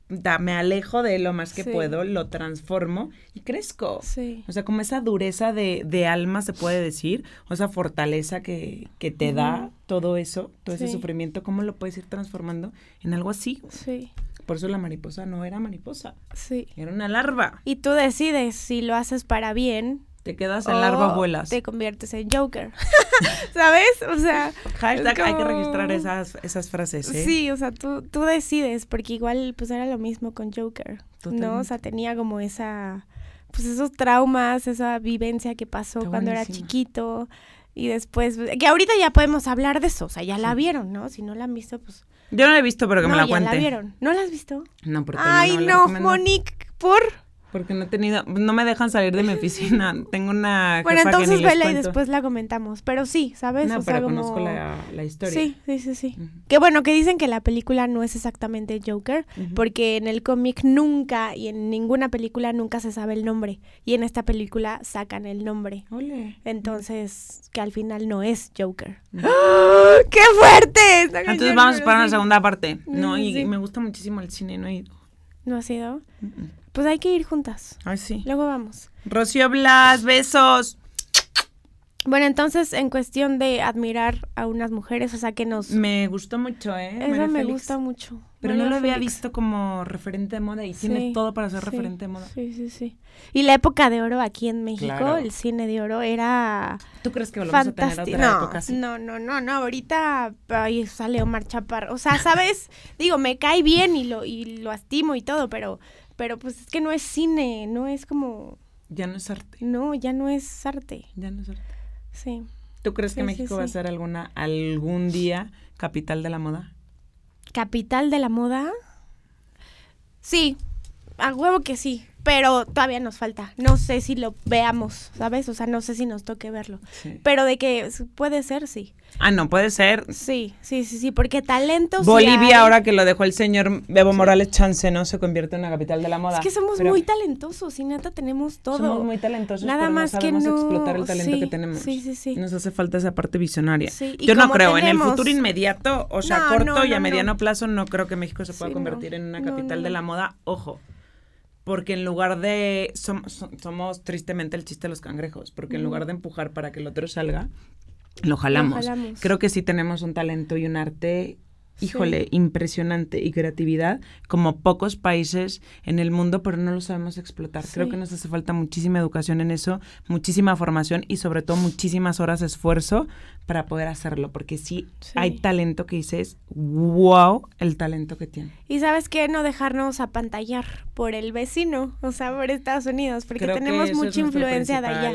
Speaker 1: da- me alejo de él lo más que
Speaker 2: Sí.
Speaker 1: puedo, lo transformo y crezco.
Speaker 2: Sí.
Speaker 1: O sea, como esa dureza de, de alma se puede decir, o esa fortaleza que, que te da todo eso, todo ese sufrimiento, ¿cómo lo puedes ir transformando en algo así?
Speaker 2: Sí.
Speaker 1: Por eso la mariposa no era mariposa,
Speaker 2: Sí.
Speaker 1: era una larva.
Speaker 2: Y tú decides si lo haces para bien.
Speaker 1: Te quedas en larva vuelas.
Speaker 2: Te conviertes en Joker. [LAUGHS] ¿Sabes? O sea.
Speaker 1: Hashtag, hay que registrar esas, esas frases, ¿eh?
Speaker 2: Sí, o sea, tú, tú decides, porque igual pues era lo mismo con Joker, ¿no? O sea, tenía como esa, pues esos traumas, esa vivencia que pasó
Speaker 1: Está
Speaker 2: cuando era chiquito y después, que ahorita ya podemos hablar de eso, o sea, ya la vieron, ¿no? Si no la han visto, pues...
Speaker 1: Yo no la he visto, pero que
Speaker 2: no,
Speaker 1: me la
Speaker 2: ya
Speaker 1: cuente.
Speaker 2: la vieron. ¿No la has visto?
Speaker 1: No, porque
Speaker 2: Ay, no,
Speaker 1: recomendó.
Speaker 2: Monique, ¿por?
Speaker 1: Porque no he tenido, no me dejan salir de mi oficina. [LAUGHS] Tengo una
Speaker 2: Bueno,
Speaker 1: jefa que
Speaker 2: entonces
Speaker 1: ni les
Speaker 2: vela y después la comentamos, pero sí, ¿sabes?
Speaker 1: No,
Speaker 2: o sea,
Speaker 1: pero
Speaker 2: como...
Speaker 1: conozco la, la historia.
Speaker 2: Sí, sí, sí, sí. Que bueno, que dicen que la película no es exactamente Joker, porque en el cómic nunca y en ninguna película nunca se sabe el nombre. Y en esta película sacan el nombre.
Speaker 1: Ole.
Speaker 2: Entonces, que al final no es Joker. ¡Ah! ¡Qué fuerte!
Speaker 1: Entonces vamos para una
Speaker 2: sí.
Speaker 1: segunda parte. No,
Speaker 2: Mm,
Speaker 1: y
Speaker 2: sí.
Speaker 1: me gusta muchísimo el cine, no he ido.
Speaker 2: ¿No ha sido? Pues hay que ir juntas.
Speaker 1: Ay, sí.
Speaker 2: Luego vamos.
Speaker 1: Rocío Blas, besos.
Speaker 2: Bueno, entonces, en cuestión de admirar a unas mujeres, o sea, que nos...
Speaker 1: Me gustó mucho, ¿eh?
Speaker 2: Eso
Speaker 1: María
Speaker 2: me
Speaker 1: Félix.
Speaker 2: gusta mucho.
Speaker 1: Pero
Speaker 2: María
Speaker 1: no lo había visto como referente de moda y tiene
Speaker 2: Sí,
Speaker 1: todo para ser
Speaker 2: sí,
Speaker 1: referente de moda.
Speaker 2: Sí, sí, sí. Y la época de oro aquí en México,
Speaker 1: Claro.
Speaker 2: el cine de oro era
Speaker 1: ¿Tú crees que volvemos a tener
Speaker 2: fantástico.
Speaker 1: otra
Speaker 2: No,
Speaker 1: época así?
Speaker 2: no, no, no, no, ahorita ahí sale Omar Chaparro. O sea, [LAUGHS] ¿sabes? Digo, me cae bien y lo, y lo estimo y todo, pero, pero pues es que no es cine, no es como...
Speaker 1: Ya no es arte.
Speaker 2: No, ya no es arte.
Speaker 1: Ya no es arte.
Speaker 2: Sí.
Speaker 1: ¿Tú crees que
Speaker 2: Sí, sí,
Speaker 1: México va a ser alguna algún día capital de la moda?
Speaker 2: ¿Capital de la moda? Sí, a huevo que sí, pero todavía nos falta. No sé si lo veamos, ¿sabes? O sea, no sé si nos toque verlo.
Speaker 1: Sí.
Speaker 2: Pero de que puede ser, sí.
Speaker 1: Ah, no, puede ser.
Speaker 2: Sí, sí, sí, sí, porque talentos.
Speaker 1: Bolivia,
Speaker 2: hay.
Speaker 1: ahora que lo dejó el señor Evo Morales Chance, ¿no? Se convierte en una capital de la moda.
Speaker 2: Es que somos
Speaker 1: Pero
Speaker 2: muy talentosos y neta tenemos todo.
Speaker 1: Somos muy talentosos,
Speaker 2: Nada
Speaker 1: pero
Speaker 2: más
Speaker 1: no
Speaker 2: que no-
Speaker 1: explotar el talento
Speaker 2: sí,
Speaker 1: que tenemos.
Speaker 2: sí, sí, sí.
Speaker 1: Nos hace falta esa parte visionaria. Yo no creo, en el futuro inmediato, o sea,
Speaker 2: No,
Speaker 1: corto
Speaker 2: no,
Speaker 1: y a
Speaker 2: no,
Speaker 1: mediano
Speaker 2: no.
Speaker 1: plazo, no creo que México se pueda convertir en una capital de la moda. Ojo, porque en lugar de... som- som- somos tristemente el chiste de los cangrejos, porque en lugar de empujar para que el otro salga, lo jalamos.
Speaker 2: jalamos.
Speaker 1: Creo que sí tenemos un talento y un arte,
Speaker 2: Sí.
Speaker 1: híjole, impresionante y creatividad como pocos países en el mundo, pero no lo sabemos explotar. Creo que nos hace falta muchísima educación en eso, muchísima formación y sobre todo muchísimas horas de esfuerzo para poder hacerlo, porque sí,
Speaker 2: Sí.
Speaker 1: hay talento que dices, wow, el talento que tiene.
Speaker 2: Y sabes qué, no dejarnos apantallar por el vecino, o sea, por Estados Unidos, porque
Speaker 1: Creo
Speaker 2: tenemos mucha influencia de allá.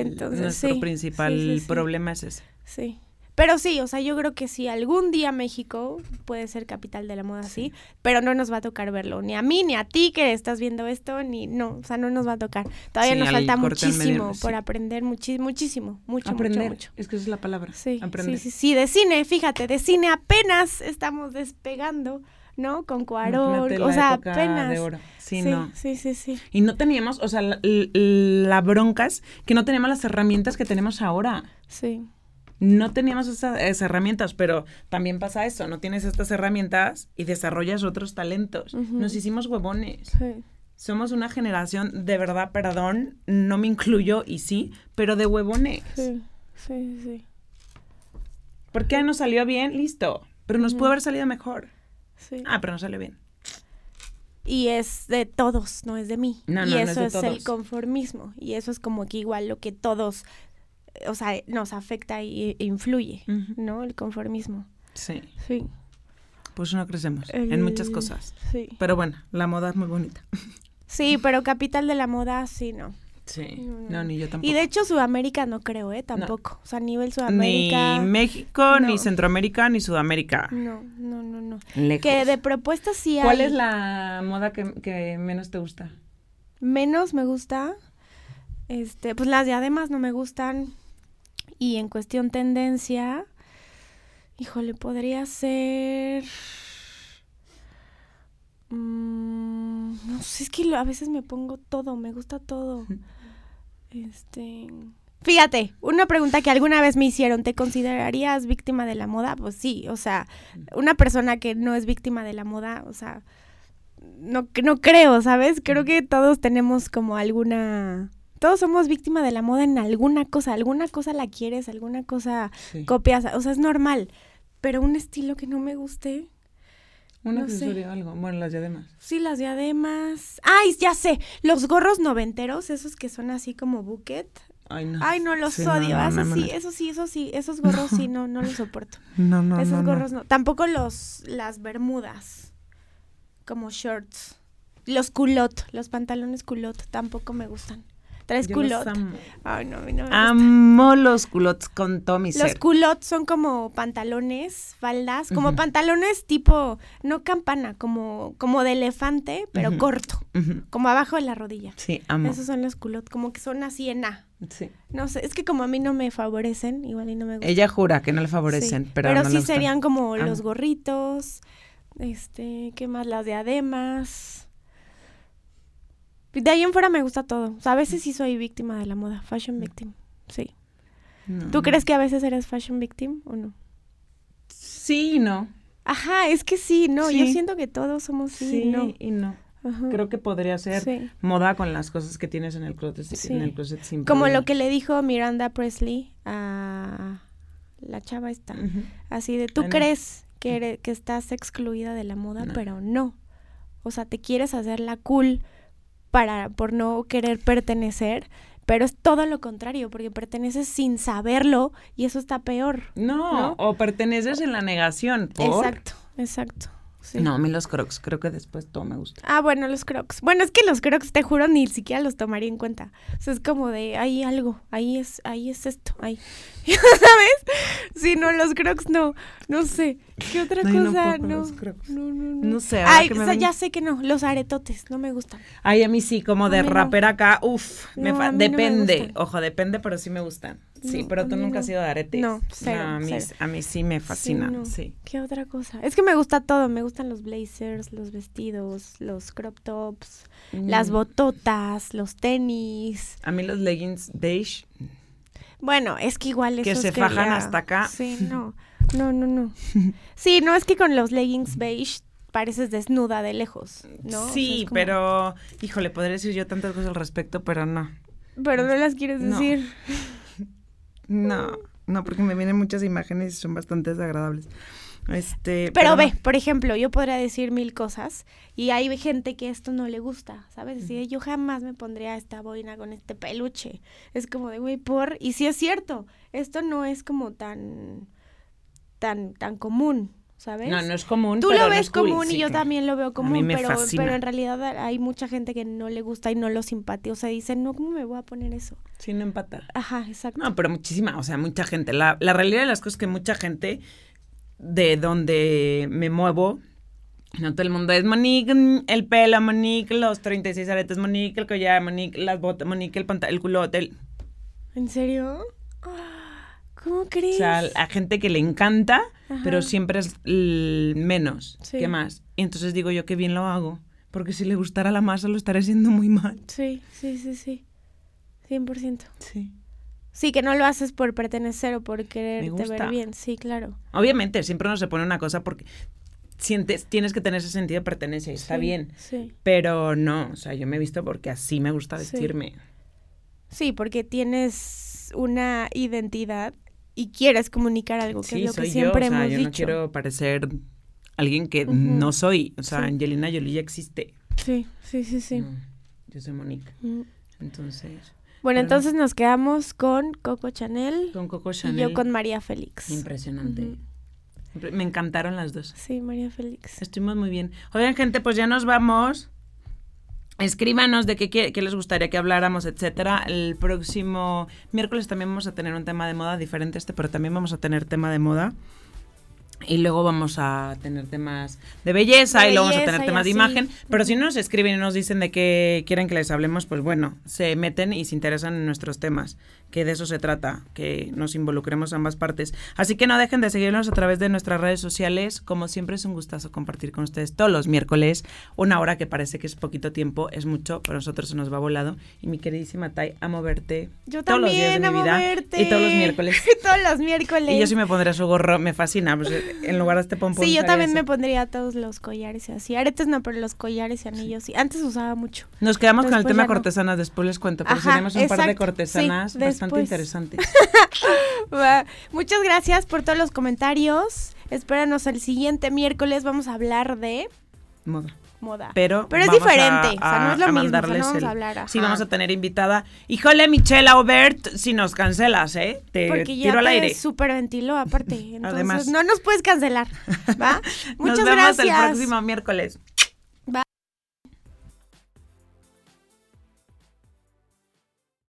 Speaker 2: Entonces,
Speaker 1: nuestro
Speaker 2: sí,
Speaker 1: principal problema es ese.
Speaker 2: Sí. Pero sí, o sea, yo creo que sí, algún día México puede ser capital de la moda, sí, pero no nos va a tocar verlo, ni a mí, ni a ti que estás viendo esto, ni, no, o sea, no nos va a tocar. Todavía
Speaker 1: Sí,
Speaker 2: nos
Speaker 1: al
Speaker 2: falta
Speaker 1: medio,
Speaker 2: muchísimo por aprender, muchi- muchísimo, mucho,
Speaker 1: Aprender,
Speaker 2: mucho, mucho.
Speaker 1: es que esa es la palabra.
Speaker 2: Sí,
Speaker 1: aprender.
Speaker 2: sí, sí, sí, de cine, fíjate, de cine apenas estamos despegando, ¿no? Con Cuarón, o sea, apenas.
Speaker 1: de oro. Sí,
Speaker 2: sí,
Speaker 1: no.
Speaker 2: sí, sí, sí.
Speaker 1: Y no teníamos, o sea, la, la bronca es que no teníamos las herramientas que tenemos ahora.
Speaker 2: Sí.
Speaker 1: No teníamos esa- esas herramientas, pero también pasa eso, no tienes estas herramientas y desarrollas otros talentos. Nos hicimos huevones.
Speaker 2: Sí.
Speaker 1: Somos una generación, de verdad, perdón, no me incluyo y sí, pero de huevones.
Speaker 2: Sí, sí, sí.
Speaker 1: ¿Por qué nos salió bien? Listo. Pero nos pudo haber salido mejor.
Speaker 2: sí.
Speaker 1: Ah, pero no salió bien.
Speaker 2: Y es de todos, no es de mí.
Speaker 1: No,
Speaker 2: y
Speaker 1: no, no es
Speaker 2: eso
Speaker 1: de
Speaker 2: es, el conformismo. Y eso es como que igual lo que todos, o sea, nos afecta y, e influye. ¿no? El conformismo.
Speaker 1: Sí.
Speaker 2: Sí.
Speaker 1: Pues no crecemos en muchas cosas.
Speaker 2: Sí.
Speaker 1: Pero bueno, la moda es muy bonita.
Speaker 2: Sí, pero capital de la moda, sí, no.
Speaker 1: Sí.
Speaker 2: No,
Speaker 1: ni yo tampoco.
Speaker 2: Y de hecho Sudamérica no creo, ¿eh? Tampoco. O sea, a nivel Sudamérica.
Speaker 1: Ni México, ni. Centroamérica, ni Sudamérica.
Speaker 2: No, no, no, no.
Speaker 1: Lejos.
Speaker 2: Que de propuestas sí
Speaker 1: ¿Cuál
Speaker 2: hay.
Speaker 1: es la moda que, que menos te gusta?
Speaker 2: Menos me gusta. Este, pues las diademas no me gustan. Y en cuestión tendencia, híjole, podría ser. Mm, no sé, es que lo- a veces me pongo todo, me gusta todo. [LAUGHS] Este. Fíjate, una pregunta que alguna vez me hicieron, ¿te considerarías víctima de la moda? Pues sí, o sea, una persona que no es víctima de la moda, o sea, no, no creo, ¿sabes? Creo que todos tenemos como alguna... Todos somos víctima de la moda en alguna cosa, alguna cosa la quieres, alguna cosa
Speaker 1: Sí.
Speaker 2: copias, o sea, es normal. Pero un estilo que no me guste,
Speaker 1: Un
Speaker 2: no
Speaker 1: accesorio, algo. Bueno, las diademas.
Speaker 2: sí, las diademas. Ay, ya sé, los gorros noventeros, esos que son así como bucket.
Speaker 1: Ay, no.
Speaker 2: Ay, no, los
Speaker 1: Sí,
Speaker 2: odio.
Speaker 1: no,
Speaker 2: eso
Speaker 1: no, no,
Speaker 2: sí, eso sí, eso sí, esos gorros sí, [LAUGHS] no, no los soporto.
Speaker 1: No, no,
Speaker 2: Esos gorros no. Tampoco los, las bermudas, como shorts. Los culot, los pantalones culot, tampoco me gustan. ¿Traes
Speaker 1: Yo los
Speaker 2: culot?
Speaker 1: amo.
Speaker 2: Ay, no, no me gusta.
Speaker 1: Amo los culottes con todo mi
Speaker 2: Los
Speaker 1: ser.
Speaker 2: son como pantalones, faldas, como pantalones tipo, no campana, como, como de elefante, pero corto, como abajo de la rodilla.
Speaker 1: Sí, amo.
Speaker 2: Esos son los culot, como que son así en A.
Speaker 1: Sí.
Speaker 2: No sé, es que como a mí no me favorecen, igual y no me gustan.
Speaker 1: Ella jura que no le favorecen,
Speaker 2: Sí,
Speaker 1: pero, no le
Speaker 2: sí serían como
Speaker 1: Amo.
Speaker 2: los gorritos, este, ¿qué más? Las diademas. De ahí en fuera me gusta todo. O sea, a veces sí soy víctima de la moda, fashion victim. Sí.
Speaker 1: No,
Speaker 2: ¿Tú crees que a veces eres fashion victim o no?
Speaker 1: Sí y no.
Speaker 2: Ajá, es que sí, no, yo siento que todos somos sí,
Speaker 1: Sí
Speaker 2: no.
Speaker 1: y no.
Speaker 2: Ajá.
Speaker 1: Creo que podría ser
Speaker 2: Sí.
Speaker 1: moda con las cosas que tienes en el closet,
Speaker 2: Sí.
Speaker 1: en el closet sin
Speaker 2: Como lo que le dijo Miranda Presley a la chava esta. Así de, tú
Speaker 1: Ay, no.
Speaker 2: crees que, eres- que estás excluida de la moda,
Speaker 1: No.
Speaker 2: pero no. O sea, te quieres hacer la cool para, por no querer pertenecer, pero es todo lo contrario, porque perteneces sin saberlo y eso está peor.
Speaker 1: No,
Speaker 2: ¿No?
Speaker 1: o perteneces en la negación. ¿por?
Speaker 2: Exacto, exacto. Sí.
Speaker 1: No, a mí los crocs, creo que después todo me gusta.
Speaker 2: Ah, bueno, los crocs. Bueno, es que los crocs, te juro, ni siquiera los tomaría en cuenta. O sea, es como de, hay algo, ahí es, ahí es esto, ahí. [LAUGHS] ¿Sabes? Sí, no, los crocs no, no sé. ¿Qué otra
Speaker 1: No, no
Speaker 2: cosa?
Speaker 1: con
Speaker 2: No,
Speaker 1: los Crocs.
Speaker 2: no, no, no.
Speaker 1: No sé,
Speaker 2: Ay,
Speaker 1: que
Speaker 2: o
Speaker 1: me
Speaker 2: sea,
Speaker 1: ven-
Speaker 2: ya sé que no, los aretotes, no me gustan.
Speaker 1: Ay, a mí sí, como de
Speaker 2: no.
Speaker 1: rapera acá, uff,
Speaker 2: No,
Speaker 1: fa-
Speaker 2: no
Speaker 1: depende, ojo, depende, pero sí me gustan. Sí,
Speaker 2: No,
Speaker 1: pero
Speaker 2: a
Speaker 1: tú nunca
Speaker 2: no.
Speaker 1: has sido de aretes.
Speaker 2: No, cero,
Speaker 1: a, mí,
Speaker 2: cero.
Speaker 1: a mí sí me fascina, sí.
Speaker 2: ¿Qué otra cosa? Es que me gusta todo, me gustan los blazers, los vestidos, los crop tops, las
Speaker 1: Mm.
Speaker 2: bototas, los tenis.
Speaker 1: A mí los leggings beige,
Speaker 2: Bueno, es que igual
Speaker 1: Que
Speaker 2: esos
Speaker 1: se fajan
Speaker 2: quería-
Speaker 1: hasta acá.
Speaker 2: Sí, [LAUGHS] no. No, no, no. Sí, no es que con los leggings beige pareces desnuda de lejos, ¿no? O sea,
Speaker 1: sí,
Speaker 2: como-
Speaker 1: pero, híjole, podría decir yo tantas cosas al respecto, pero no.
Speaker 2: Pero no las quieres decir. [LAUGHS]
Speaker 1: No, no, porque me vienen muchas imágenes y son bastante desagradables. Este,
Speaker 2: Pero, ve, por ejemplo, yo podría decir mil cosas y hay gente que esto no le gusta, ¿sabes? Así de, yo jamás me pondría esta boina con este peluche. Es como de, güey, por... Y sí es cierto, esto no es como tan, tan, tan común, ¿sabes?
Speaker 1: No, no es común.
Speaker 2: Tú
Speaker 1: pero
Speaker 2: lo ves
Speaker 1: cool,
Speaker 2: común y yo
Speaker 1: claro.
Speaker 2: también lo veo común, pero,
Speaker 1: fascina.
Speaker 2: pero en realidad hay mucha gente que no le gusta y no lo simpatiza. O sea, dicen, no, ¿cómo me voy a poner eso?
Speaker 1: Sí, no empata.
Speaker 2: Ajá, exacto.
Speaker 1: No, pero muchísima, o sea, mucha gente. La, la realidad de las cosas es que mucha gente de donde me muevo, no todo el mundo es Monique, mm, el pelo, Monique, los 36 aretes, Monique, el collar, Monique, las botas, Monique, el pantalón, el culote. el-
Speaker 2: ¿En serio? Ah, ¿Cómo
Speaker 1: O
Speaker 2: crees?
Speaker 1: sea, a gente que le encanta,
Speaker 2: Ajá.
Speaker 1: pero siempre es menos
Speaker 2: Sí.
Speaker 1: que más. Y entonces digo yo que bien lo hago, porque si le gustara la masa lo estaré haciendo muy mal.
Speaker 2: Sí, sí, sí, sí. 100%.
Speaker 1: Sí.
Speaker 2: Sí, que no lo haces por pertenecer o por quererte
Speaker 1: gusta.
Speaker 2: ver bien. Sí, claro.
Speaker 1: Obviamente, siempre uno se pone una cosa porque sientes, tienes que tener ese sentido de pertenencia y está
Speaker 2: Sí,
Speaker 1: bien.
Speaker 2: Sí.
Speaker 1: Pero no, o sea, yo me he visto porque así me gusta
Speaker 2: Sí.
Speaker 1: vestirme.
Speaker 2: Sí, porque tienes una identidad y quieres comunicar algo, que
Speaker 1: Sí,
Speaker 2: es lo que
Speaker 1: yo,
Speaker 2: siempre
Speaker 1: o sea,
Speaker 2: hemos
Speaker 1: yo
Speaker 2: dicho.
Speaker 1: no quiero parecer alguien que no soy. O sea,
Speaker 2: Sí.
Speaker 1: Angelina Jolie ya existe.
Speaker 2: Sí, sí, sí, sí.
Speaker 1: No, yo soy Monique.
Speaker 2: Mm.
Speaker 1: Entonces,
Speaker 2: Bueno, entonces nos quedamos con Coco Chanel
Speaker 1: con Coco
Speaker 2: y
Speaker 1: Chanel.
Speaker 2: yo con María Félix.
Speaker 1: Impresionante. Me encantaron las dos.
Speaker 2: Sí, María Félix.
Speaker 1: Estuvimos muy bien. Oigan, gente, pues ya nos vamos. Escríbanos de qué, qué- les gustaría que habláramos, etcétera. El próximo miércoles también vamos a tener un tema de moda diferente a este, pero también vamos a tener tema de moda. Y luego vamos a tener temas de belleza
Speaker 2: De
Speaker 1: y luego vamos a tener temas de imagen. Pero si nos escriben y nos dicen de qué quieren que les hablemos, pues bueno, se meten y se interesan en nuestros temas, que de eso se trata, que nos involucremos ambas partes. Así que no dejen de seguirnos a través de nuestras redes sociales. Como siempre es un gustazo compartir con ustedes todos los miércoles, una hora que parece que es poquito tiempo, es mucho, pero a nosotros se nos va volado. Y mi queridísima Tai, amo verte
Speaker 2: Yo
Speaker 1: todos los días
Speaker 2: también
Speaker 1: de mi
Speaker 2: amo
Speaker 1: vida
Speaker 2: verte.
Speaker 1: y todos los miércoles. [LAUGHS]
Speaker 2: todos los miércoles.
Speaker 1: Y yo sí me pondré su gorro, me fascina. pues, en lugar de este pompón.
Speaker 2: Sí, yo también
Speaker 1: ese.
Speaker 2: me pondría todos los collares y así. Aretes no, pero los collares y anillos sí. Antes usaba mucho.
Speaker 1: Nos quedamos con el tema
Speaker 2: no.
Speaker 1: cortesanas, después les cuento, pero
Speaker 2: Ajá,
Speaker 1: tenemos un par de cortesanas
Speaker 2: sí,
Speaker 1: bastante
Speaker 2: después.
Speaker 1: interesantes. [LAUGHS]
Speaker 2: Muchas gracias por todos los comentarios. Espéranos el siguiente miércoles. Vamos a hablar de
Speaker 1: Moda.
Speaker 2: moda.
Speaker 1: Pero,
Speaker 2: Pero es
Speaker 1: a-
Speaker 2: diferente, o sea, no es lo mismo, o sea,
Speaker 1: mandarles
Speaker 2: no vamos
Speaker 1: el-
Speaker 2: a hablar,
Speaker 1: Sí, vamos a tener invitada. Híjole, Michelle Aubert, si nos cancelas, ¿eh? Te
Speaker 2: Porque ya
Speaker 1: tiro al aire.
Speaker 2: súper ventiló aparte. [LAUGHS] Entonces,
Speaker 1: Además.
Speaker 2: no nos puedes cancelar. ¿va? [LAUGHS] Muchas
Speaker 1: nos vemos
Speaker 2: gracias.
Speaker 1: el próximo miércoles.